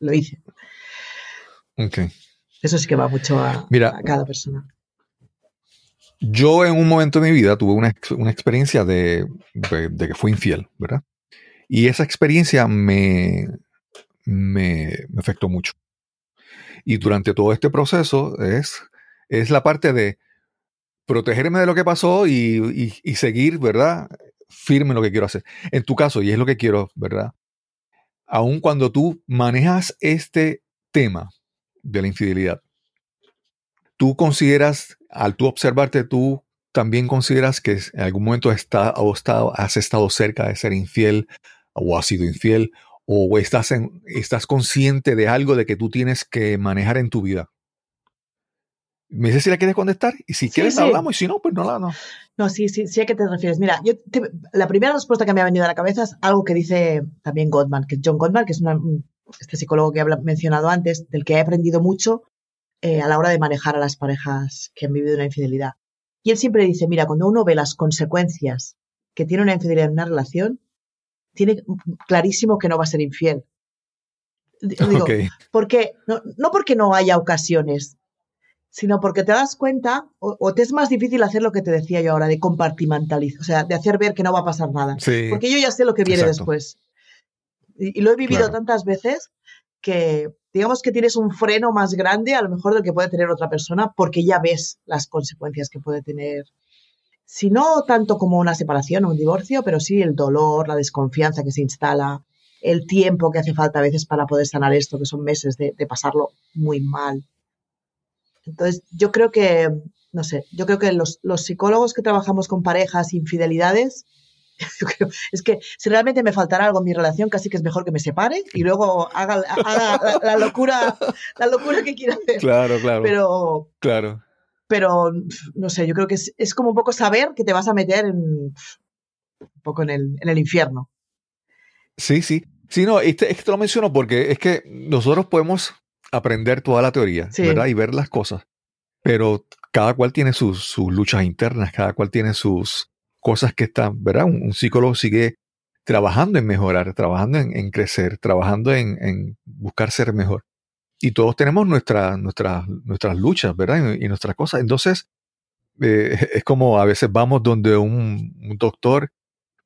lo hice. Ok. Eso sí que va mucho a, Mira. a cada persona. Yo en un momento de mi vida tuve una, una experiencia de, de- de que fui infiel, ¿verdad? Y esa experiencia me, me, me afectó mucho. Y durante todo este proceso es, es la parte de protegerme de lo que pasó y, y- y seguir, ¿verdad? Firme en lo que quiero hacer. En tu caso, y es lo que quiero, ¿verdad? Aun cuando tú manejas este tema de la infidelidad, tú consideras, al tú observarte, tú también consideras que en algún momento está, o está- has estado cerca de ser infiel o has sido infiel o estás, en- estás consciente de algo de que tú tienes que manejar en tu vida. Me dices si la quieres contestar y si Sí, quieres sí. hablamos y si no, pues no la no. No, sí, sí, sí a qué te refieres. Mira, yo te- la primera respuesta que me ha venido a la cabeza es algo que dice también Gottman, que es John Gottman, que es una- un- este psicólogo que he mencionado antes, del que he aprendido mucho eh, a la hora de manejar a las parejas que han vivido una infidelidad. Y él siempre dice, mira, cuando uno ve las consecuencias que tiene una infidelidad en una relación, tiene clarísimo que no va a ser infiel. Digo, Ok, porque, no, no porque no haya ocasiones, sino porque te das cuenta o, o te es más difícil hacer lo que te decía yo ahora, de compartimentalizar, o sea, de hacer ver que no va a pasar nada. sí, Porque yo ya sé lo que viene Exacto. después. Y, y lo he vivido Claro. tantas veces que digamos que tienes un freno más grande a lo mejor del que puede tener otra persona porque ya ves las consecuencias que puede tener. Si no tanto como una separación o un divorcio, pero sí el dolor, la desconfianza que se instala, el tiempo que hace falta a veces para poder sanar esto, que son meses de, de pasarlo muy mal. Entonces, yo creo que, no sé, yo creo que los, los psicólogos que trabajamos con parejas, infidelidades, yo creo, es que si realmente me faltara algo en mi relación, casi que es mejor que me separe y luego haga, haga la, la locura, la locura que quiera hacer. claro, claro, Pero, claro. pero no sé, yo creo que es, es como un poco saber que te vas a meter en, un poco en el, en el infierno. Sí, sí. Sí, no, este- es que te lo menciono porque es que nosotros podemos aprender toda la teoría, Sí. ¿verdad? Y ver las cosas, pero cada cual tiene sus, sus luchas internas, cada cual tiene sus cosas que están, ¿verdad? Un, un psicólogo sigue trabajando en mejorar, trabajando en, en crecer, trabajando en, en buscar ser mejor. Y todos tenemos nuestra, nuestras nuestras luchas, ¿verdad? Y, y nuestras cosas. Entonces, eh, es como a veces vamos donde un, un doctor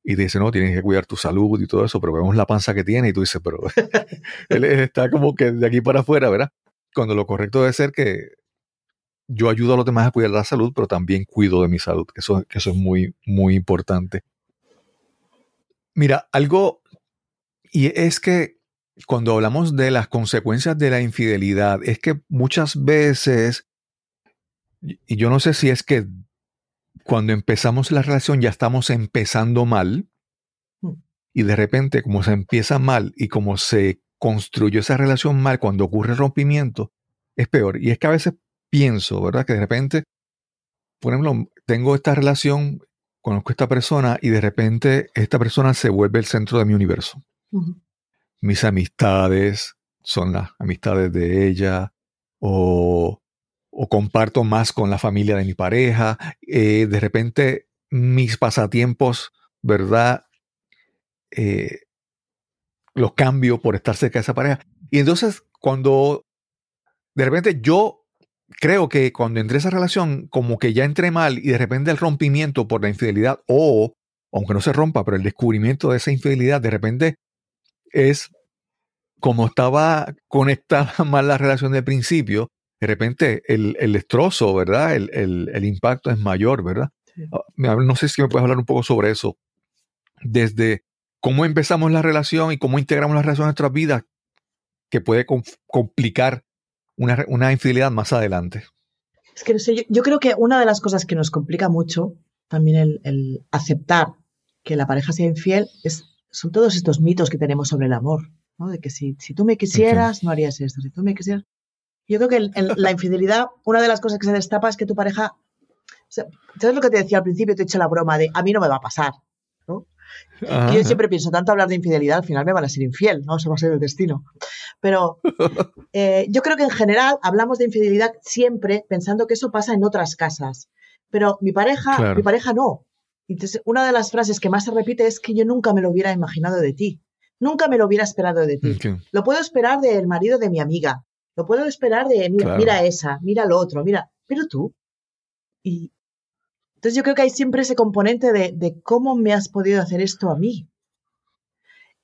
y dice, no, tienes que cuidar tu salud y todo eso, pero vemos la panza que tiene y tú dices, pero él está como que de aquí para afuera, ¿verdad? Cuando lo correcto debe ser que yo ayudo a los demás a cuidar la salud, pero también cuido de mi salud, que eso, que eso es muy, muy importante. Mira, algo, y es que cuando hablamos de las consecuencias de la infidelidad, es que muchas veces, y yo no sé si es que cuando empezamos la relación ya estamos empezando mal Mm. y de repente como se empieza mal y como se construyó esa relación mal cuando ocurre el rompimiento, es peor. Y es que a veces pienso, ¿verdad? Que de repente, por ejemplo, tengo esta relación, conozco a esta persona y de repente esta persona se vuelve el centro de mi universo. Mis amistades son las amistades de ella o o comparto más con la familia de mi pareja, eh, de repente mis pasatiempos, ¿verdad? Eh, los cambio por estar cerca de esa pareja. Y entonces, cuando de repente yo creo que cuando entré a esa relación, como que ya entré mal y de repente el rompimiento por la infidelidad o, aunque no se rompa, pero el descubrimiento de esa infidelidad, de repente es como estaba conectada mal la relación del principio, de repente el, destrozo, ¿verdad? El, impacto es mayor, ¿verdad? Ah, no sé si me puedes hablar un poco sobre eso. Desde cómo empezamos la relación y cómo integramos la relación en nuestras vidas, que puede complicar una, infidelidad más adelante. Es que no sé, yo, creo que una de las cosas que nos complica mucho también el, aceptar que la pareja sea infiel es, son todos estos mitos que tenemos sobre el amor, ¿no? De que si, si tú me quisieras, no harías esto, si tú me quisieras... Yo creo que la infidelidad, una de las cosas que se destapa es que tu pareja... ¿Sabes lo que te decía al principio? Te he hecho la broma de a mí no me va a pasar. Yo siempre pienso, tanto hablar de infidelidad, al final me van a ser infiel, ¿no? Eso va a ser el destino. Pero eh, yo creo que en general hablamos de infidelidad siempre pensando que eso pasa en otras casas. Pero mi pareja, mi pareja no. Entonces, una de las frases que más se repite es que yo nunca me lo hubiera imaginado de ti. Nunca me lo hubiera esperado de ti. Lo puedo esperar del marido de mi amiga. Lo puedo esperar de, mira, mira esa, mira lo otro, mira, pero tú. Y, entonces yo creo que hay siempre ese componente de, cómo me has podido hacer esto a mí.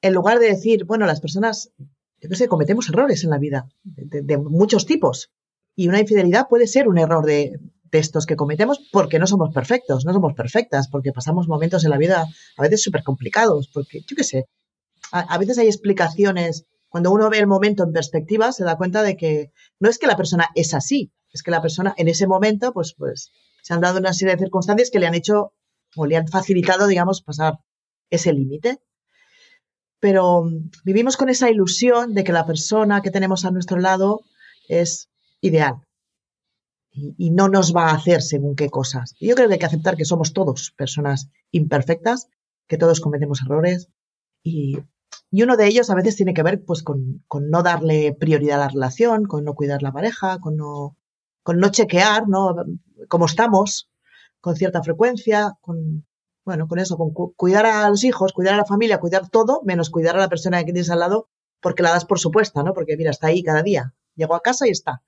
En lugar de decir, bueno, las personas, yo qué sé, cometemos errores en la vida, de, muchos tipos. Y una infidelidad puede ser un error de, estos que cometemos porque no somos perfectos, no somos perfectas, porque pasamos momentos en la vida a veces súper complicados, porque yo qué sé, a, veces hay explicaciones, cuando uno ve el momento en perspectiva se da cuenta de que no es que la persona es así, es que la persona en ese momento pues, pues se han dado una serie de circunstancias que le han hecho o le han facilitado, digamos, pasar ese límite. Pero mm, vivimos con esa ilusión de que la persona que tenemos a nuestro lado es ideal y, no nos va a hacer según qué cosas. Y yo creo que hay que aceptar que somos todos personas imperfectas, que todos cometemos errores y, uno de ellos a veces tiene que ver pues con, con, no darle prioridad a la relación, con no cuidar la pareja, con no, con no chequear, ¿no? Cómo estamos con cierta frecuencia, con, bueno, con eso, con cuidar a los hijos, cuidar a la familia, cuidar todo, menos cuidar a la persona que tienes al lado, porque la das por supuesta, ¿no? Porque mira, está ahí cada día. Llego a casa y está.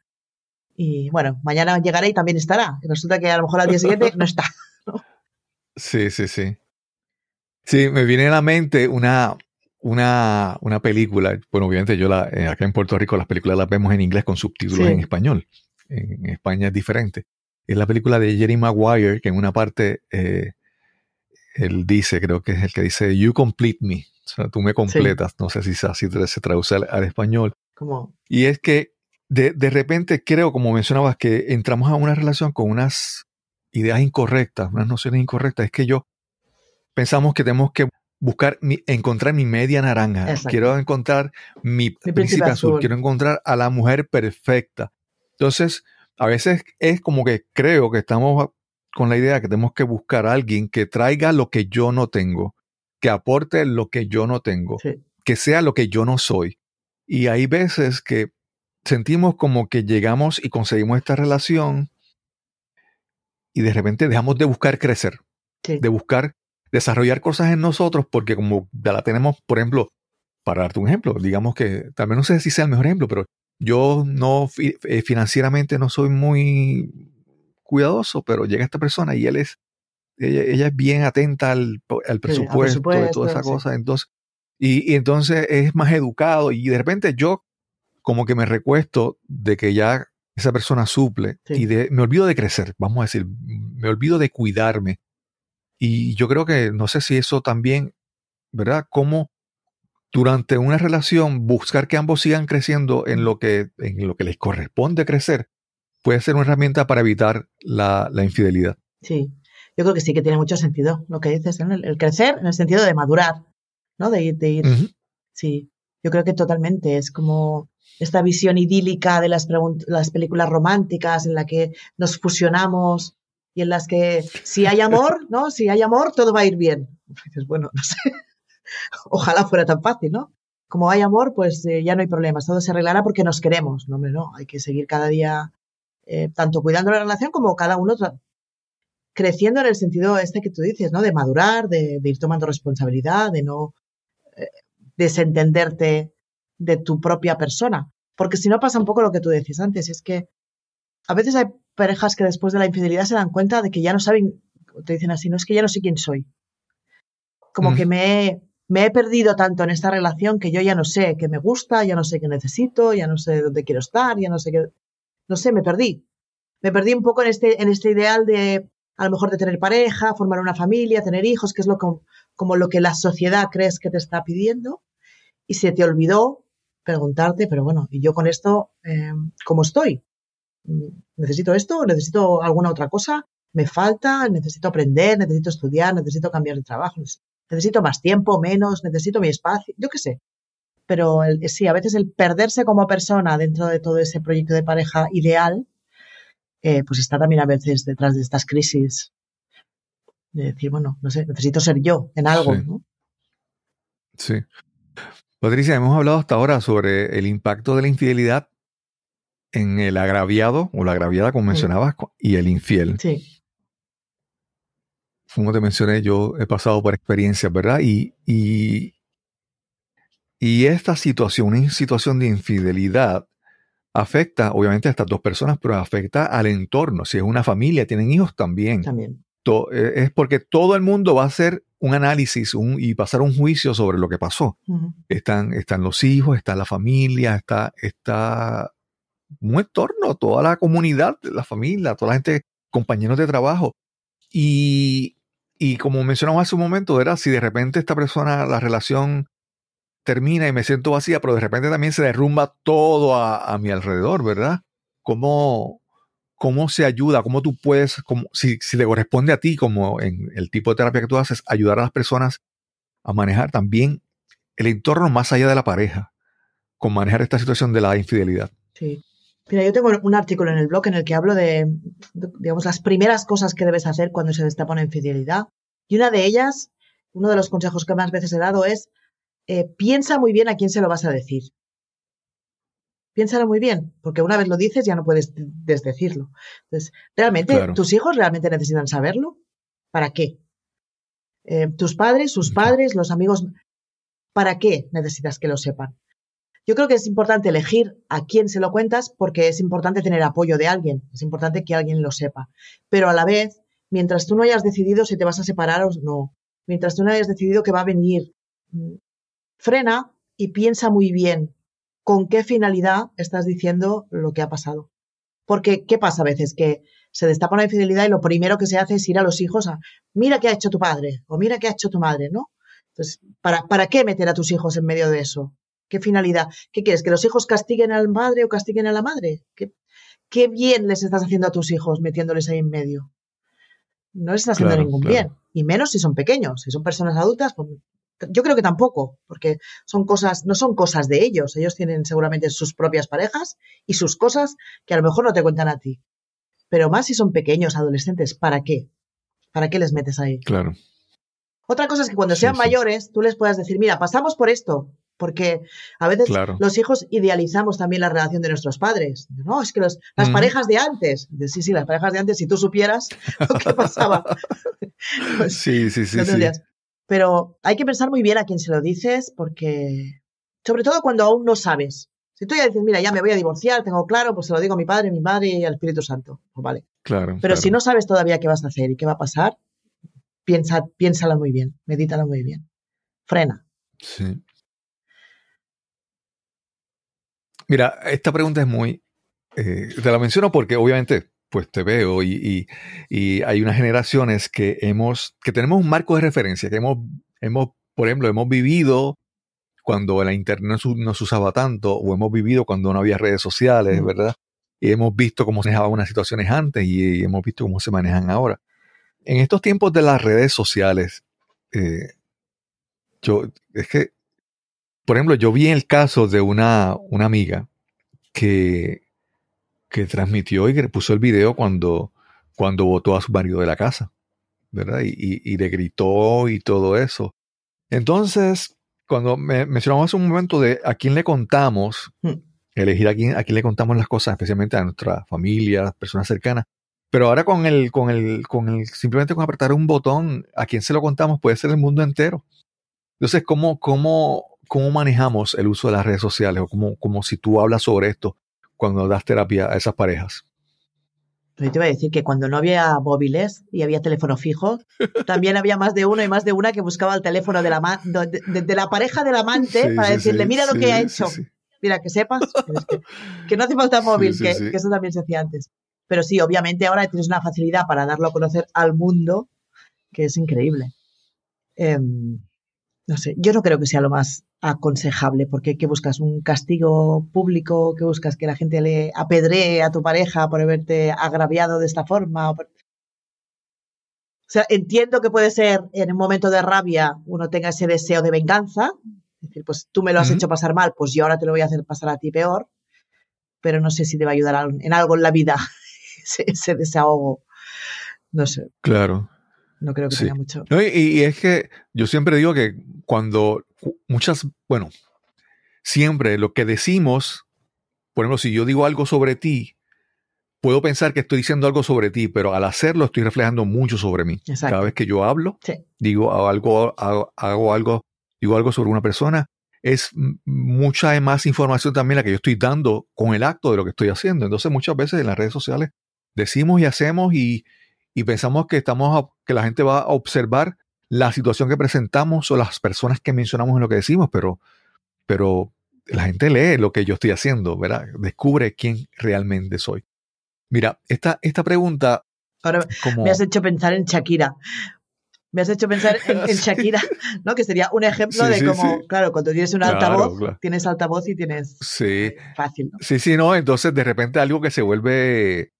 Y bueno, mañana llegará y también estará. Y resulta que a lo mejor al día siguiente no está. Sí, sí, sí. Sí, me viene a la mente una, una, una película. Bueno, obviamente yo la, eh, acá en Puerto Rico las películas las vemos en inglés con subtítulos en español. En España es diferente es la película de Jerry Maguire, que en una parte eh, él dice, creo que es el que dice, You complete me. O sea, tú me completas. No sé si así se traduce al, español. ¿Cómo? Y es que de, de, repente creo, como mencionabas, que entramos a una relación con unas ideas incorrectas, unas nociones incorrectas. Es que yo pensamos que tenemos que buscar, mi, encontrar mi media naranja. Quiero encontrar mi, príncipe, azul. Quiero encontrar a la mujer perfecta. Entonces, a veces es como que creo que estamos con la idea que tenemos que buscar a alguien que traiga lo que yo no tengo, que aporte lo que yo no tengo, que sea lo que yo no soy. Y hay veces que sentimos como que llegamos y conseguimos esta relación y de repente dejamos de buscar crecer, de buscar desarrollar cosas en nosotros porque como ya la tenemos, por ejemplo, para darte un ejemplo, digamos que también no sé si sea el mejor ejemplo, pero yo no eh, financieramente no soy muy cuidadoso, pero llega esta persona y él es, ella, es bien atenta al, presupuesto, y toda esa cosa. Entonces, y, entonces es más educado y de repente yo como que me recuesto de que ya esa persona suple y de, me olvido de crecer, vamos a decir, me olvido de cuidarme. Y yo creo que, no sé si eso también, ¿verdad? Cómo durante una relación buscar que ambos sigan creciendo en lo que, en lo que les corresponde crecer puede ser una herramienta para evitar la, infidelidad. Sí, yo creo que sí que tiene mucho sentido lo que dices, el, crecer en el sentido de madurar, ¿no? De, de ir. Sí, yo creo que totalmente. Es como esta visión idílica de las, las películas románticas en la que nos fusionamos y en las que si hay amor, ¿no? Si hay amor, todo va a ir bien. dices, bueno, no sé. Ojalá fuera tan fácil, ¿no? Como hay amor, pues eh, ya no hay problemas, todo se arreglará porque nos queremos. No, hombre, no, hay que seguir cada día eh, tanto cuidando la relación como cada uno creciendo en el sentido este que tú dices, ¿no? De madurar, de, ir tomando responsabilidad, de no, eh, desentenderte de tu propia persona. Porque si no pasa un poco lo que tú decías antes, es que a veces hay parejas que después de la infidelidad se dan cuenta de que ya no saben, te dicen así, no es que ya no sé quién soy. Como Mm. que me he, me he perdido tanto en esta relación que yo ya no sé qué me gusta, ya no sé qué necesito, ya no sé dónde quiero estar, ya no sé qué, no sé, me perdí. Me perdí un poco en este, en este ideal de, a lo mejor de tener pareja, formar una familia, tener hijos, que es lo como, como lo que la sociedad crees que te está pidiendo, y se te olvidó preguntarte, pero bueno, ¿y yo con esto eh, cómo estoy? ¿Necesito esto? ¿Necesito alguna otra cosa? ¿Me falta? ¿Necesito aprender? ¿Necesito estudiar? ¿Necesito cambiar de trabajo? ¿Necesito más tiempo? ¿Menos? ¿Necesito mi espacio? Yo qué sé. Pero el- sí, a veces el perderse como persona dentro de todo ese proyecto de pareja ideal, eh, pues está también a veces detrás de estas crisis de decir, bueno, no sé, necesito ser yo en algo, Sí. ¿no? Sí. Patricia, hemos hablado hasta ahora sobre el impacto de la infidelidad en el agraviado o la agraviada, como Mm. mencionabas, y el infiel. Sí, Como te mencioné, yo he pasado por experiencias, ¿verdad? Y, y, y esta situación, una situación de infidelidad, afecta obviamente a estas dos personas, pero afecta al entorno. Si es una familia, tienen hijos también. también. To- eh, es porque todo el mundo va a hacer un análisis un- y pasar un juicio sobre lo que pasó. Están, están los hijos, está la familia, está, está un entorno, toda la comunidad, la familia, toda la gente, compañeros de trabajo. Y, y como mencionamos hace un momento, era si de repente esta persona, la relación termina y me siento vacía, pero de repente también se derrumba todo a, a mi alrededor, ¿verdad? ¿Cómo, cómo se ayuda? ¿Cómo tú puedes, si, si corresponde a ti, como en el tipo de terapia que tú haces, ayudar a las personas a manejar también el entorno más allá de la pareja, con manejar esta situación de la infidelidad? Sí. Mira, yo tengo un artículo en el blog en el que hablo de, de, digamos, las primeras cosas que debes hacer cuando se destapa una infidelidad. Y una de ellas, uno de los consejos que más veces he dado es, eh, piensa muy bien a quién se lo vas a decir. Piénsalo muy bien, porque una vez lo dices ya no puedes desdecirlo. Entonces, ¿realmente Claro. tus hijos realmente necesitan saberlo? ¿Para qué? Eh, tus padres, sus padres, los amigos, ¿para qué necesitas que lo sepan? Yo creo que es importante elegir a quién se lo cuentas porque es importante tener apoyo de alguien, es importante que alguien lo sepa. Pero a la vez, mientras tú no hayas decidido si te vas a separar o no, mientras tú no hayas decidido que va a venir, mm, frena y piensa muy bien con qué finalidad estás diciendo lo que ha pasado. Porque, ¿qué pasa a veces? Que se destapa una infidelidad y lo primero que se hace es ir a los hijos a, mira qué ha hecho tu padre o mira qué ha hecho tu madre, ¿no? Entonces, ¿para, ¿para qué meter a tus hijos en medio de eso? ¿Qué finalidad? ¿Qué quieres? ¿Que los hijos castiguen al padre o castiguen a la madre? ¿Qué, qué bien les estás haciendo a tus hijos metiéndoles ahí en medio? No les estás haciendo ningún claro. bien. Y menos si son pequeños. Si son personas adultas, pues yo creo que tampoco, porque son cosas, no son cosas de ellos. Ellos tienen seguramente sus propias parejas y sus cosas que a lo mejor no te cuentan a ti. Pero más si son pequeños, adolescentes, ¿para qué? ¿Para qué les metes ahí? Claro. Otra cosa es que cuando sean sí. mayores, tú les puedas decir, mira, pasamos por esto, porque a veces Claro. los hijos idealizamos también la relación de nuestros padres. No, es que los- las parejas de antes, sí, sí, las parejas de antes, si tú supieras lo que pasaba, pues Sí, sí, sí, no sí. Pero hay que pensar muy bien a quién se lo dices, porque, sobre todo cuando aún no sabes. Si tú ya dices, mira, ya me voy a divorciar, tengo claro, pues se lo digo a mi padre, a mi madre y al Espíritu Santo. Pues vale. Claro. Pero claro. si no sabes todavía qué vas a hacer y qué va a pasar, piensa, piénsalo muy bien, medítalo muy bien. Frena. Sí. Mira, esta pregunta es muy. eh, te la menciono porque obviamente, pues te veo y, y- y hay unas generaciones que hemos, que tenemos un marco de referencia, que hemos, hemos, por ejemplo, hemos vivido cuando la internet no se- no se usaba tanto, o hemos vivido cuando no había redes sociales. ¿verdad? Y hemos visto cómo se manejaban unas situaciones antes y, hemos visto cómo se manejan ahora. En estos tiempos de las redes sociales, eh, yo, es que, por ejemplo, yo vi el caso de una, una amiga que, que transmitió y que puso el video cuando, cuando votó a su marido de la casa, ¿verdad? Y, y- y le gritó y todo eso. Entonces, cuando me mencionamos hace un momento de a quién le contamos, Mm. elegir a quién, a quién le contamos las cosas, especialmente a nuestra familia, a las personas cercanas. Pero ahora con el, con el, con el, simplemente con apretar un botón, a quién se lo contamos puede ser el mundo entero. Entonces, ¿cómo, cómo, cómo manejamos el uso de las redes sociales o cómo, como si tú hablas sobre esto cuando das terapia a esas parejas? Yo te iba a decir que cuando no había móviles y había teléfono fijo, también había más de uno y más de una que buscaba el teléfono de la, de, de, la pareja del amante para decirle, mira lo que ha hecho. Mira, que sepas que, no hace falta móvil, que, que, eso también se hacía antes. Pero sí, obviamente ahora tienes una facilidad para darlo a conocer al mundo que es increíble. Em, no sé, yo no creo que sea lo más aconsejable, porque ¿qué buscas? ¿Un castigo público? ¿Qué buscas? ¿Que la gente le apedree a tu pareja por haberte agraviado de esta forma? O, sea, entiendo que puede ser en un momento de rabia uno tenga ese deseo de venganza, es decir, pues tú me lo has hecho pasar mal, pues yo ahora te lo voy a hacer pasar a ti peor, pero no sé si te va a ayudar en algo en la vida ese, ese desahogo. No sé. Claro. No creo que tenga mucho. y, es que yo siempre digo que cuando muchas, bueno, siempre lo que decimos, por ejemplo, si yo digo algo sobre ti, puedo pensar que estoy diciendo algo sobre ti, pero al hacerlo estoy reflejando mucho sobre mí. Cada vez que yo hablo, digo algo, hago, algo, digo algo sobre una persona, es mucha más información también la que yo estoy dando con el acto de lo que estoy haciendo. Entonces muchas veces en las redes sociales decimos y hacemos y, y pensamos que, estamos que la gente va a observar la situación que presentamos o las personas que mencionamos en lo que decimos, pero, pero la gente lee lo que yo estoy haciendo, ¿verdad? Descubre quién realmente soy. Mira, esta, esta pregunta... Ahora me has hecho pensar en Shakira. Me has hecho pensar en, Shakira, ¿no? Que sería un ejemplo de cómo, claro, cuando tienes un altavoz, tienes altavoz y tienes sí. fácil, ¿no? Sí, sí, no. Entonces, de repente algo que se vuelve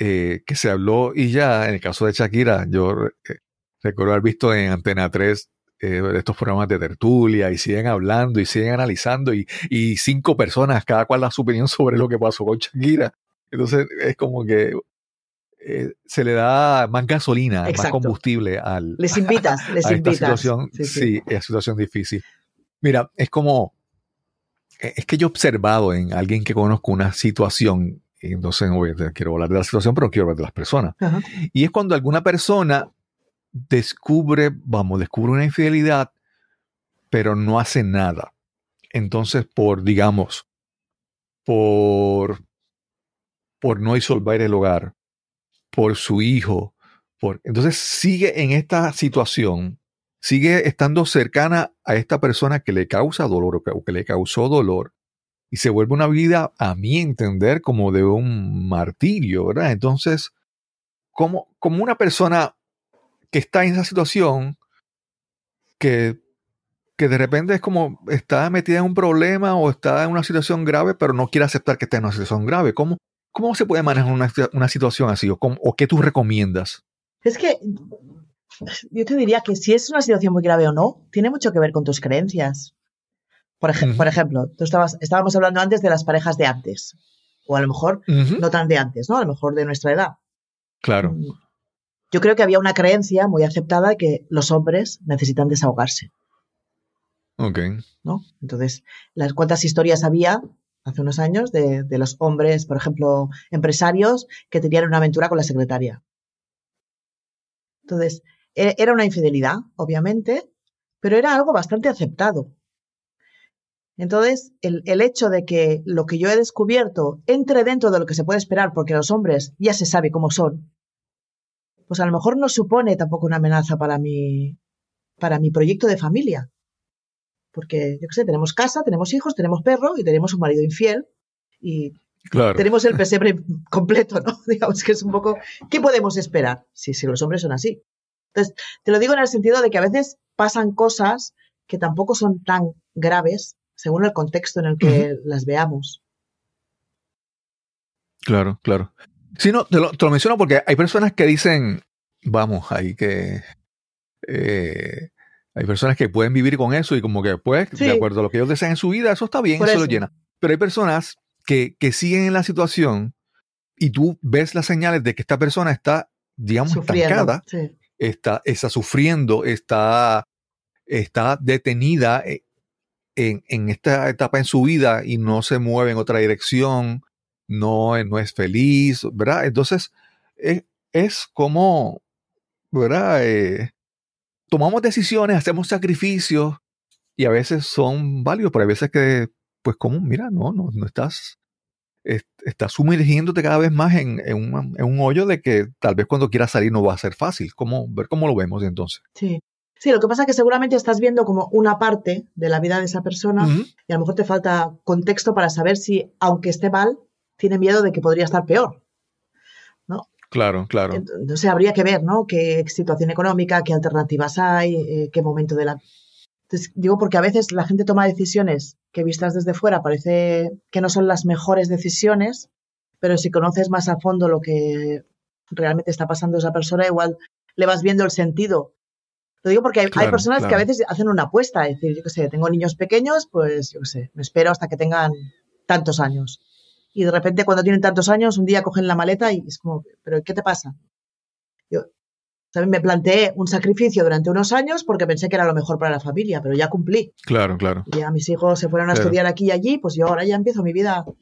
eh, que se habló y ya, en el caso de Shakira, yo eh, recuerdo haber visto en Antena 3 eh, estos programas de tertulia y siguen hablando y siguen analizando y, y, cinco personas, cada cual da su opinión sobre lo que pasó con Shakira. Entonces es como que se le da más gasolina, más combustible al... Les invitas, les invitas. situación, sí, sí. es situación difícil. Mira, es como... Es que yo he observado en alguien que conozco una situación entonces, quiero hablar de la situación, pero quiero hablar de las personas. Y es cuando alguna persona descubre, vamos, descubre una infidelidad, pero no hace nada. Entonces, por, digamos, por, por no disolver el hogar, por su hijo, por, entonces sigue en esta situación, sigue estando cercana a esta persona que le causa dolor o que le causó dolor, y se vuelve una vida, a mi entender, como de un martirio, ¿verdad? Entonces, como, como una persona que está en esa situación, que, que de repente es como está metida en un problema o está en una situación grave, pero no quiere aceptar que está en una situación grave. ¿Cómo, cómo se puede manejar una, una situación así? ¿O, ¿O qué tú recomiendas? Es que yo te diría que si es una situación muy grave o no, tiene mucho que ver con tus creencias. Por, ejemplo, tú estabas, estábamos hablando antes de las parejas de antes, o a lo mejor no tan de antes, ¿no? A lo mejor de nuestra edad. Claro. Mm. Yo creo que había una creencia muy aceptada de que los hombres necesitan desahogarse. Ok. ¿No? Entonces, las cuántas historias había hace unos años de, de los hombres, por ejemplo, empresarios que tenían una aventura con la secretaria. Entonces, e, era una infidelidad, obviamente, pero era algo bastante aceptado. Entonces, el, hecho de que lo que yo he descubierto entre dentro de lo que se puede esperar, porque los hombres ya se sabe cómo son, pues a lo mejor no supone tampoco una amenaza para mi, para mi proyecto de familia. Porque, yo qué sé, tenemos casa, tenemos hijos, tenemos perro y tenemos un marido infiel y tenemos el pesebre completo, ¿no? Digamos que es un poco, ¿qué podemos esperar si, si los hombres son así? Entonces, te lo digo en el sentido de que a veces pasan cosas que tampoco son tan graves según el contexto en el que las veamos. Claro, claro. Sí, no, te lo, menciono porque hay personas que dicen, vamos, hay que... Eh, hay personas que pueden vivir con eso y como que, pues, de acuerdo a lo que ellos desean en su vida, eso está bien, eso, lo llena. Pero hay personas que, que, siguen en la situación y tú ves las señales de que esta persona está, digamos, estancada, está, está sufriendo, está, está detenida eh, en, esta etapa en su vida y no se mueve en otra dirección, no, no es feliz, ¿verdad? Entonces, es, como, ¿verdad? Eh, tomamos decisiones, hacemos sacrificios y a veces son válidos, pero hay veces que, pues, como, mira, no, no, no estás, estás sumergiéndote cada vez más en, un, en, un, hoyo de que tal vez cuando quieras salir no va a ser fácil. ¿Cómo, ver cómo lo vemos entonces. Sí. Sí, lo que pasa es que seguramente estás viendo como una parte de la vida de esa persona y a lo mejor te falta contexto para saber si, aunque esté mal, tiene miedo de que podría estar peor. ¿no? Claro, claro. Entonces habría que ver, ¿no? Qué situación económica, qué alternativas hay, eh, qué momento de la... Entonces, digo porque a veces la gente toma decisiones que vistas desde fuera parece que no son las mejores decisiones, pero si conoces más a fondo lo que realmente está pasando a esa persona, igual le vas viendo el sentido lo digo porque hay, personas que a veces hacen una apuesta, es decir, yo qué sé, tengo niños pequeños, pues yo qué sé, me espero hasta que tengan tantos años. Y de repente cuando tienen tantos años, un día cogen la maleta y es como, ¿pero qué te pasa? Yo también me planteé un sacrificio durante unos años porque pensé que era lo mejor para la familia, pero ya cumplí. Claro, claro. Y ya mis hijos se fueron a estudiar aquí y allí, pues yo ahora ya empiezo mi vida. Es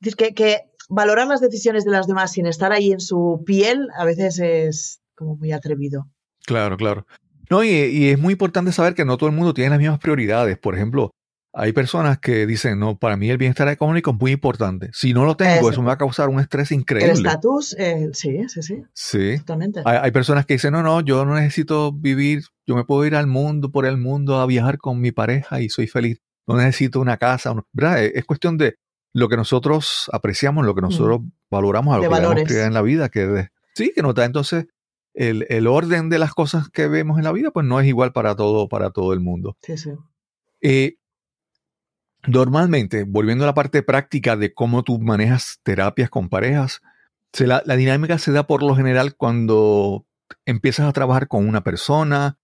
decir, que, que valorar las decisiones de las demás sin estar ahí en su piel a veces es como muy atrevido. Claro, claro. No, y, es muy importante saber que no todo el mundo tiene las mismas prioridades. Por ejemplo, hay personas que dicen, no, para mí el bienestar económico es muy importante. Si no lo tengo, eso, me va a causar un estrés increíble. El estatus, eh, sí, sí, sí. Sí. Totalmente. Hay, personas que dicen, no, no, yo no necesito vivir, yo me puedo ir al mundo, por el mundo, a viajar con mi pareja y soy feliz. No necesito una casa. ¿verdad? Es cuestión de lo que nosotros apreciamos, lo que nosotros valoramos, a lo que debemos en la vida, que sí, que nos da entonces el, orden de las cosas que vemos en la vida, pues no es igual para todo, para todo el mundo. Sí, sí. Eh, normalmente, volviendo a la parte práctica de cómo tú manejas terapias con parejas, la, dinámica se da por lo general cuando empiezas a trabajar con una persona,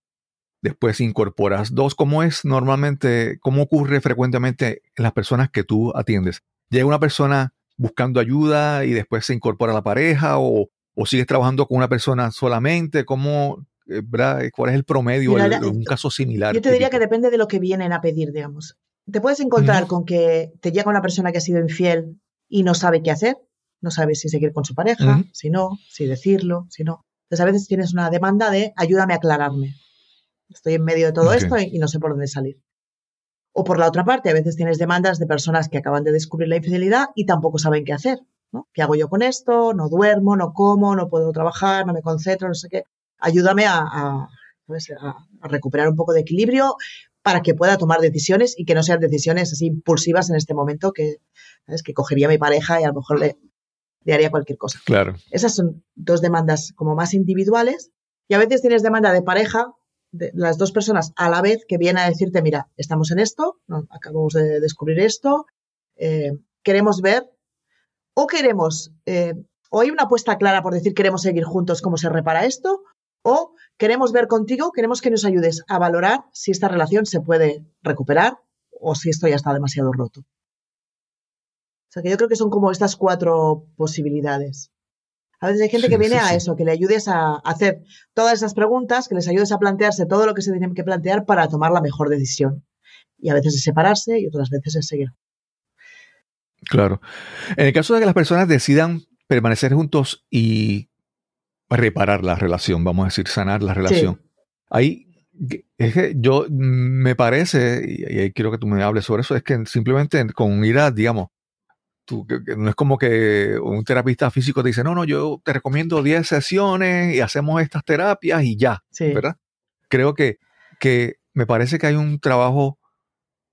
después incorporas dos. ¿Cómo es normalmente, cómo ocurre frecuentemente en las personas que tú atiendes? ¿Llega una persona buscando ayuda y después se incorpora a la pareja o, o sigues trabajando con una persona solamente? ¿Cómo, eh, ¿Cuál es el promedio en un caso similar? Yo te diría que depende de lo que vienen a pedir, digamos. Te puedes encontrar con que te llega una persona que ha sido infiel y no sabe qué hacer, no sabe si seguir con su pareja, si no, si decirlo, si no. Entonces a veces tienes una demanda de ayúdame a aclararme. Estoy en medio de todo esto y no sé por dónde salir. O por la otra parte, a veces tienes demandas de personas que acaban de descubrir la infidelidad y tampoco saben qué hacer. ¿Qué hago yo con esto? No duermo, no como, no puedo trabajar, no me concentro, no sé qué. Ayúdame a, recuperar un poco de equilibrio para que pueda tomar decisiones y que no sean decisiones así impulsivas en este momento que, ¿sabes? que cogería a mi pareja y a lo mejor le, le haría cualquier cosa. Claro. Esas son dos demandas como más individuales y a veces tienes demanda de pareja de las dos personas a la vez que viene a decirte, mira, estamos en esto, acabamos de descubrir esto, eh, queremos ver o queremos, eh, o hay una apuesta clara por decir queremos seguir juntos cómo se repara esto, o queremos ver contigo, queremos que nos ayudes a valorar si esta relación se puede recuperar o si esto ya está demasiado roto. O sea que yo creo que son como estas cuatro posibilidades. A veces hay gente que viene a eso, que le ayudes a hacer todas esas preguntas, que les ayudes a plantearse todo lo que se tienen que plantear para tomar la mejor decisión. Y a veces es separarse y otras veces es seguir Claro. En el caso de que las personas decidan permanecer juntos y reparar la relación, vamos a decir, sanar la relación. Ahí es que yo me parece, y ahí quiero que tú me hables sobre eso, es que simplemente con ir a, digamos, tú, no es como que un terapista físico te dice, no, no, yo te recomiendo 10 sesiones y hacemos estas terapias y ya, ¿verdad? Creo que, que me parece que hay un trabajo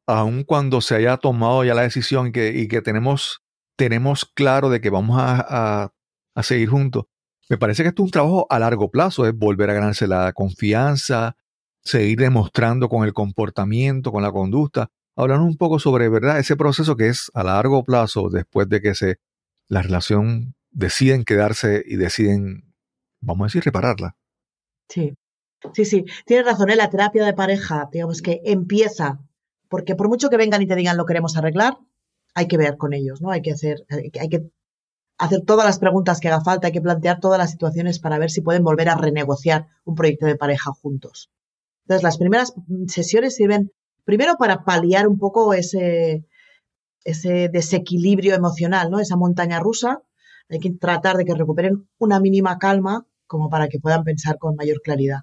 aun cuando se haya tomado ya la decisión y que, tenemos, tenemos claro de que vamos a, seguir juntos, me parece que esto es un trabajo a largo plazo, es volver a ganarse la confianza, seguir demostrando con el comportamiento, con la conducta. Hablar un poco sobre, ¿verdad? Ese proceso que es a largo plazo después de que se, la relación deciden quedarse y deciden, vamos a decir, repararla. Sí, sí, sí. Tienes razón, ¿eh? la terapia de pareja, digamos que empieza porque por mucho que vengan y te digan lo queremos arreglar, hay que ver con ellos, ¿no? Hay que hacer, hay que hacer todas las preguntas que haga falta, hay que plantear todas las situaciones para ver si pueden volver a renegociar un proyecto de pareja juntos. Entonces, las primeras sesiones sirven primero para paliar un poco ese, ese desequilibrio emocional, ¿no? Esa montaña rusa. Hay que tratar de que recuperen una mínima calma como para que puedan pensar con mayor claridad.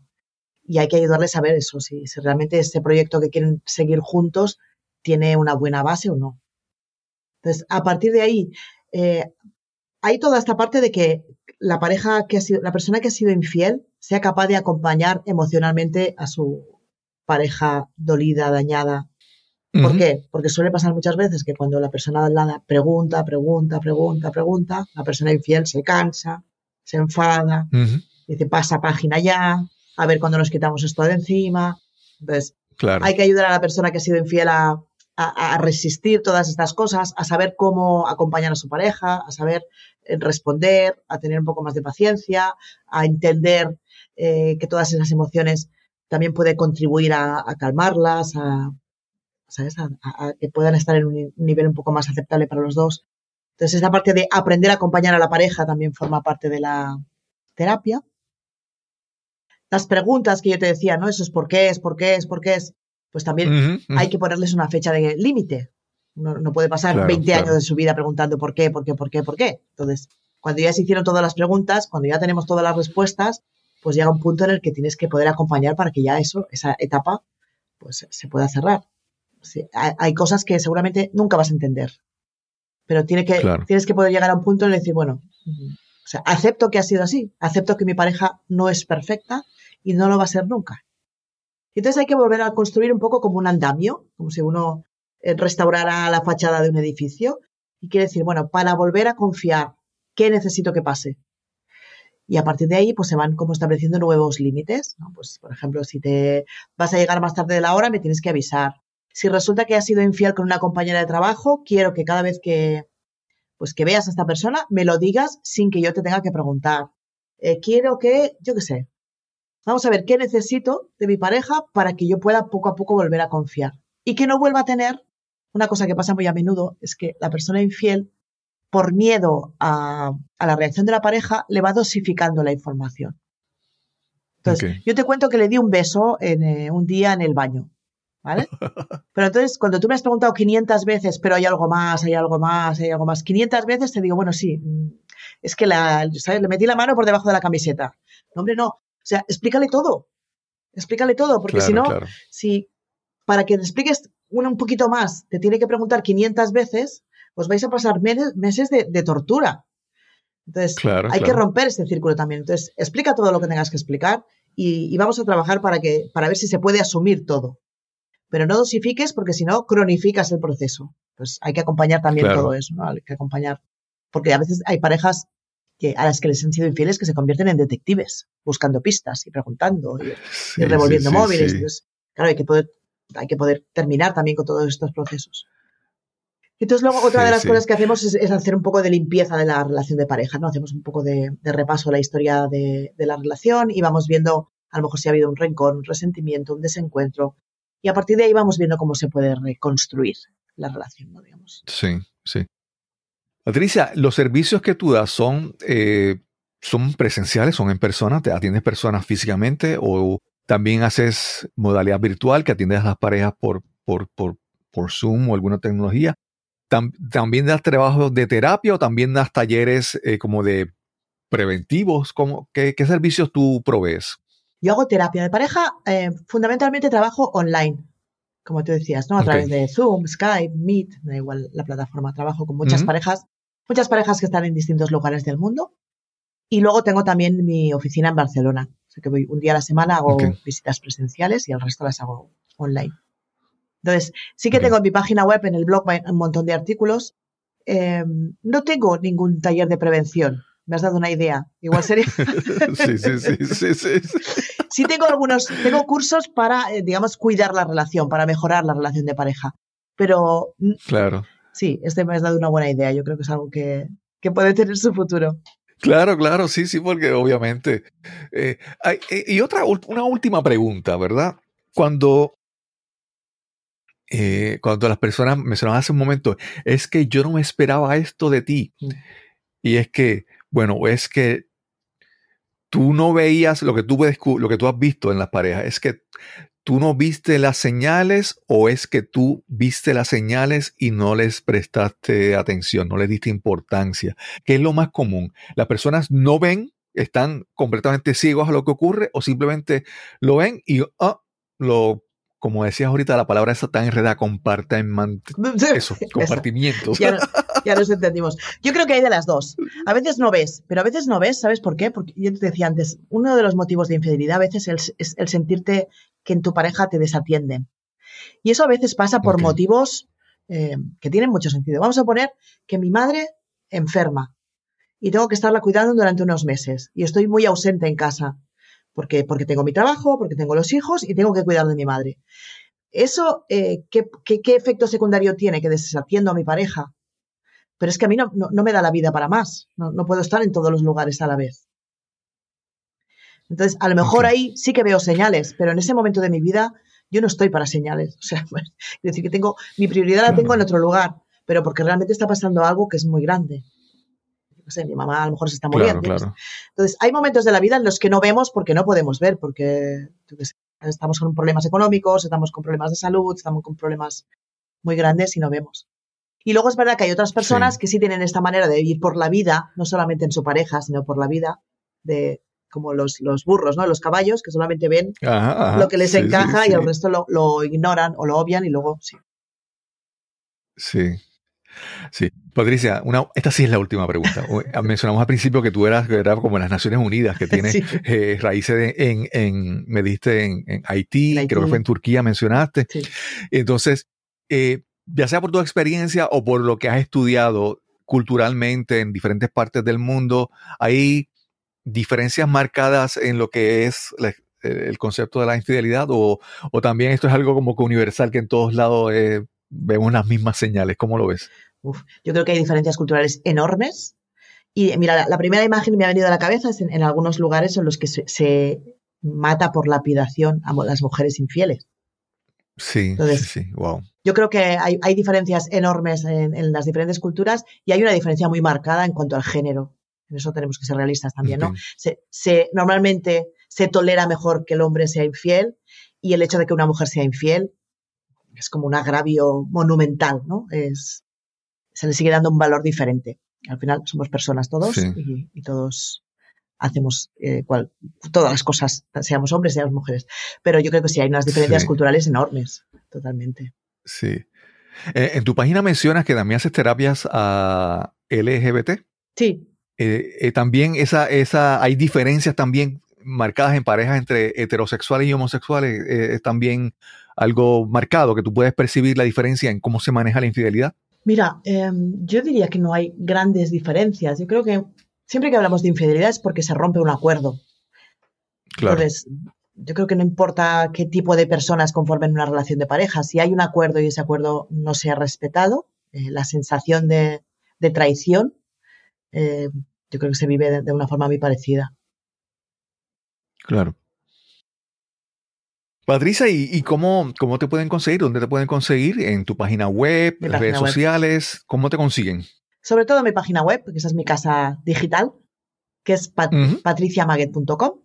Y hay que ayudarles a ver eso, si, si realmente este proyecto que quieren seguir juntos tiene una buena base o no. Entonces, a partir de ahí, eh, hay toda esta parte de que la pareja que ha sido, la persona que ha sido infiel sea capaz de acompañar emocionalmente a su pareja dolida, dañada. ¿Por qué? Porque suele pasar muchas veces que cuando la persona lado pregunta, pregunta, pregunta, pregunta, la persona infiel se cansa, se enfada, dice pasa página ya, a ver cuándo nos quitamos esto de encima. Entonces, hay que ayudar a la persona que ha sido infiel a, resistir todas estas cosas, a saber cómo acompañar a su pareja, a saber eh, responder, a tener un poco más de paciencia, a entender eh, que todas esas emociones también puede contribuir a, calmarlas, a, que puedan estar en un nivel un poco más aceptable para los dos. Entonces, esa parte de aprender a acompañar a la pareja también forma parte de la terapia las preguntas que yo te decía, ¿no? Eso es por qué es, por qué es, por qué es. Pues también hay que ponerles una fecha de límite. No, puede pasar 20 años de su vida preguntando por qué, por qué, por qué, por qué. Entonces, cuando ya se hicieron todas las preguntas, cuando ya tenemos todas las respuestas, pues llega un punto en el que tienes que poder acompañar para que ya eso, esa etapa, pues se pueda cerrar. hay, cosas que seguramente nunca vas a entender, pero tiene que, tienes que poder llegar a un punto en el decir, bueno, o sea, acepto que ha sido así, acepto que mi pareja no es perfecta, y no lo va a ser nunca. Entonces hay que volver a construir un poco como un andamio, como si uno eh, restaurara la fachada de un edificio. Y quiere decir, bueno, para volver a confiar, ¿qué necesito que pase? Y a partir de ahí, pues se van como estableciendo nuevos límites. Pues, por ejemplo, si te vas a llegar más tarde de la hora, me tienes que avisar. Si resulta que has sido infiel con una compañera de trabajo, quiero que cada vez que, pues que veas a esta persona, me lo digas sin que yo te tenga que preguntar. Eh, quiero que, yo qué sé, Vamos a ver qué necesito de mi pareja para que yo pueda poco a poco volver a confiar. Y que no vuelva a tener, una cosa que pasa muy a menudo, es que la persona infiel, por miedo a, la reacción de la pareja, le va dosificando la información. Entonces, yo te cuento que le di un beso en, eh, un día en el baño. ¿Vale? Pero entonces, cuando tú me has preguntado 500 veces, pero hay algo más, hay algo más, hay algo más, 500 veces te digo, bueno, sí, mm, es que la, le metí la mano por debajo de la camiseta. No, hombre, no. O sea, explícale todo. Explícale todo, porque si no, si para que te expliques una un poquito más te tiene que preguntar 500 veces, pues vais a pasar meses, de, tortura. Entonces, hay que romper este círculo también. Entonces, explica todo lo que tengas que explicar y, vamos a trabajar para, que, para ver si se puede asumir todo. Pero no dosifiques porque si no, cronificas el proceso. Pues hay que acompañar también todo eso, ¿no? Hay que acompañar. Porque a veces hay parejas que a las que les han sido infieles que se convierten en detectives, buscando pistas y preguntando y, revolviendo móviles. Entonces, claro, hay que poder, hay que poder terminar también con todos estos procesos. Entonces, luego, otra de las cosas que hacemos es, hacer un poco de limpieza de la relación de pareja, ¿no? Hacemos un poco de, repaso a la historia de, la relación y vamos viendo a lo mejor si ha habido un rencor, un resentimiento, un desencuentro. Y a partir de ahí vamos viendo cómo se puede reconstruir la relación, ¿no? Digamos. Sí, sí. Patricia, los servicios que tú das son, eh, son presenciales, son en persona, te atiendes personas físicamente o también haces modalidad virtual que atiendes a las parejas por, por, por, por Zoom o alguna tecnología. ¿También das trabajo de terapia o también das talleres eh, como de preventivos? qué, servicios tú provees? Yo hago terapia de pareja, eh, fundamentalmente trabajo online, como tú decías, ¿no? A través de Zoom, Skype, Meet, da igual la plataforma, trabajo con muchas parejas, muchas parejas que están en distintos lugares del mundo. Y luego tengo también mi oficina en Barcelona. O sea que voy un día a la semana, hago visitas presenciales y el resto las hago online. Entonces, sí que tengo en mi página web, en el blog, un montón de artículos. Em, no tengo ningún taller de prevención. Me has dado una idea. Igual sería. sí, sí, sí, sí, sí, sí. tengo algunos, tengo cursos para, eh, digamos, cuidar la relación, para mejorar la relación de pareja. Pero. Claro. Sí, este me has dado una buena idea. Yo creo que es algo que, puede tener su futuro. Claro, claro, sí, sí, porque obviamente. Eh, eh, y otra, una última pregunta, ¿verdad? Cuando, cuando las personas mencionaban hace un momento, es que yo no me esperaba esto de ti. Mm. Y es que bueno, es que tú no veías lo que tú, lo que tú has visto en las parejas. Es que tú no viste las señales o es que tú viste las señales y no les prestaste atención, no les diste importancia. ¿Qué es lo más común? Las personas no ven están completamente ciegos a lo que ocurre o simplemente lo ven y ah, lo como decías ahorita, la palabra esa tan enredada, compartimiento. Eso, compartimientos. ya, ya, nos entendimos. Yo creo que hay de las dos. A veces no ves, pero a veces no ves, ¿sabes por qué? Porque yo te decía antes, uno de los motivos de infidelidad a veces es el, sentirte que en tu pareja te desatienden. Y eso a veces pasa por motivos eh, que tienen mucho sentido. Vamos a poner que mi madre enferma y tengo que estarla cuidando durante unos meses y estoy muy ausente en casa porque, porque tengo mi trabajo, porque tengo los hijos y tengo que cuidar de mi madre. ¿Eso eh, ¿qué, qué, efecto secundario tiene? Que desatiendo a mi pareja. Pero es que a mí no, no, me da la vida para más. No, no, puedo estar en todos los lugares a la vez. Entonces, a lo mejor ahí sí que veo señales, pero en ese momento de mi vida yo no estoy para señales. O sea, es decir, que tengo, mi prioridad la tengo en otro lugar, pero porque realmente está pasando algo que es muy grande mi mamá a lo mejor se está muriendo. Entonces, hay momentos de la vida en los que no vemos porque no podemos ver, porque estamos con problemas económicos, estamos con problemas de salud, estamos con problemas muy grandes y no vemos. Y luego es verdad que hay otras personas que sí tienen esta manera de vivir por la vida, no solamente en su pareja, sino por la vida, de como los, los burros, ¿no? Los caballos que solamente ven lo que les encaja y el resto lo, lo ignoran o lo obvian y luego sí. Sí, Sí, Patricia, una, esta sí es la última pregunta. Ah, mencionamos al principio que tú eras, como en las Naciones Unidas, que tienes eh, raíces en, en, me diste en, Haití, creo que fue en Turquía, mencionaste. Entonces, eh, ya sea por tu experiencia o por lo que has estudiado culturalmente en diferentes partes del mundo, hay diferencias marcadas en lo que es el concepto de la infidelidad o, o, también esto es algo como que universal que en todos lados eh, vemos las mismas señales. ¿Cómo lo ves? yo creo que hay diferencias culturales enormes. Y mira, la, primera imagen que me ha venido a la cabeza es en, algunos lugares en los que se, mata por lapidación a las mujeres infieles. Sí, sí, wow. Yo creo que hay, diferencias enormes en, las diferentes culturas y hay una diferencia muy marcada en cuanto al género. En eso tenemos que ser realistas también, ¿no? Se, normalmente se tolera mejor que el hombre sea infiel y el hecho de que una mujer sea infiel es como un agravio monumental, ¿no? Es, se le sigue dando un valor diferente. Al final somos personas todos y, todos hacemos eh, todas las cosas, seamos hombres, seamos mujeres. Pero yo creo que sí hay unas diferencias culturales enormes, totalmente. Sí. Eh, en tu página mencionas que también haces terapias a LGBT. Sí. Eh, también esa, esa, hay diferencias también marcadas en parejas entre heterosexuales y homosexuales. es también algo marcado, que tú puedes percibir la diferencia en cómo se maneja la infidelidad. Mira, em, yo diría que no hay grandes diferencias. Yo creo que siempre que hablamos de infidelidad es porque se rompe un acuerdo. Claro. Entonces, yo creo que no importa qué tipo de personas conformen una relación de pareja, si hay un acuerdo y ese acuerdo no se ha respetado, eh, la sensación de, traición, eh, yo creo que se vive de una forma muy parecida. Claro. Patricia, ¿y, cómo, cómo, te pueden conseguir? ¿Dónde te pueden conseguir? ¿En tu página web? ¿En redes sociales? ¿Cómo te consiguen? Sobre todo en mi página web, porque esa es mi casa digital, que es patriciamaguet.com.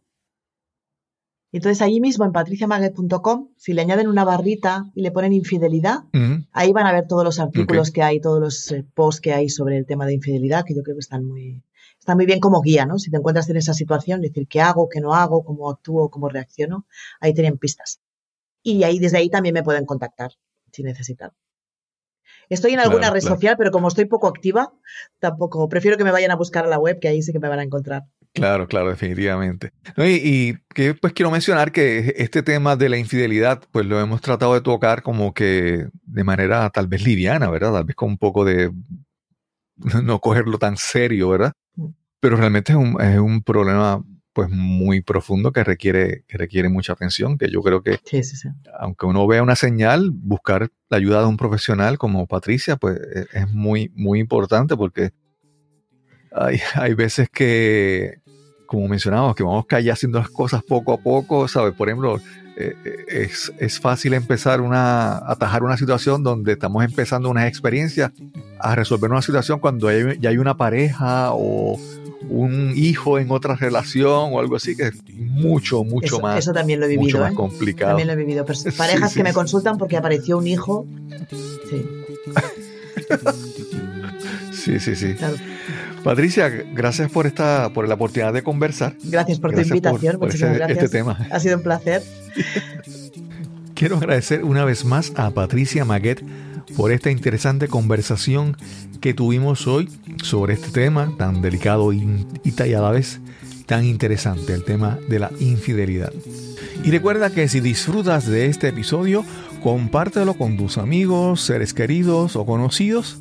Entonces, allí mismo en patriciamaguet.com, si le añaden una barrita y le ponen infidelidad, ahí van a ver todos los artículos que hay, todos los eh, posts que hay sobre el tema de infidelidad, que yo creo que están muy, está muy bien como guía, ¿no? Si te encuentras en esa situación, decir qué hago, qué no hago, cómo actúo, cómo reacciono, ahí tienen pistas. Y ahí, desde ahí también me pueden contactar si necesitan. Estoy en alguna red social, pero como estoy poco activa, tampoco. Prefiero que me vayan a buscar a la web, que ahí sí que me van a encontrar. Claro, claro, definitivamente. y, que pues quiero mencionar que este tema de la infidelidad, pues lo hemos tratado de tocar como que de manera tal vez liviana, ¿verdad? Tal vez con un poco de no cogerlo tan serio, ¿verdad? Pero realmente es un, es un problema pues muy profundo que requiere, que requiere mucha atención, que yo creo que aunque uno vea una señal, buscar la ayuda de un profesional como Patricia, pues e, es muy, muy importante porque hay, hay veces que, como mencionamos, que vamos caer haciendo las cosas poco a poco, ¿sabes? Por ejemplo, eh, es, es, fácil empezar una, atajar una situación donde estamos empezando una experiencia a resolver una situación cuando ya hay una pareja o un hijo en otra relación o algo así, que es mucho, mucho más. Eso también lo he vivido. Mucho ¿eh? complicado. También lo he vivido. parejas que me consultan porque apareció un hijo. Sí. sí, sí, sí. Patricia, gracias por esta, por la oportunidad de conversar. Gracias por tu invitación, muchísimas este gracias. Este tema. Ha sido un placer. Quiero agradecer una vez más a Patricia Maguet por esta interesante conversación que tuvimos hoy sobre este tema tan delicado y, y a la vez tan interesante, el tema de la infidelidad. Y recuerda que si disfrutas de este episodio, compártelo con tus amigos, seres queridos o conocidos.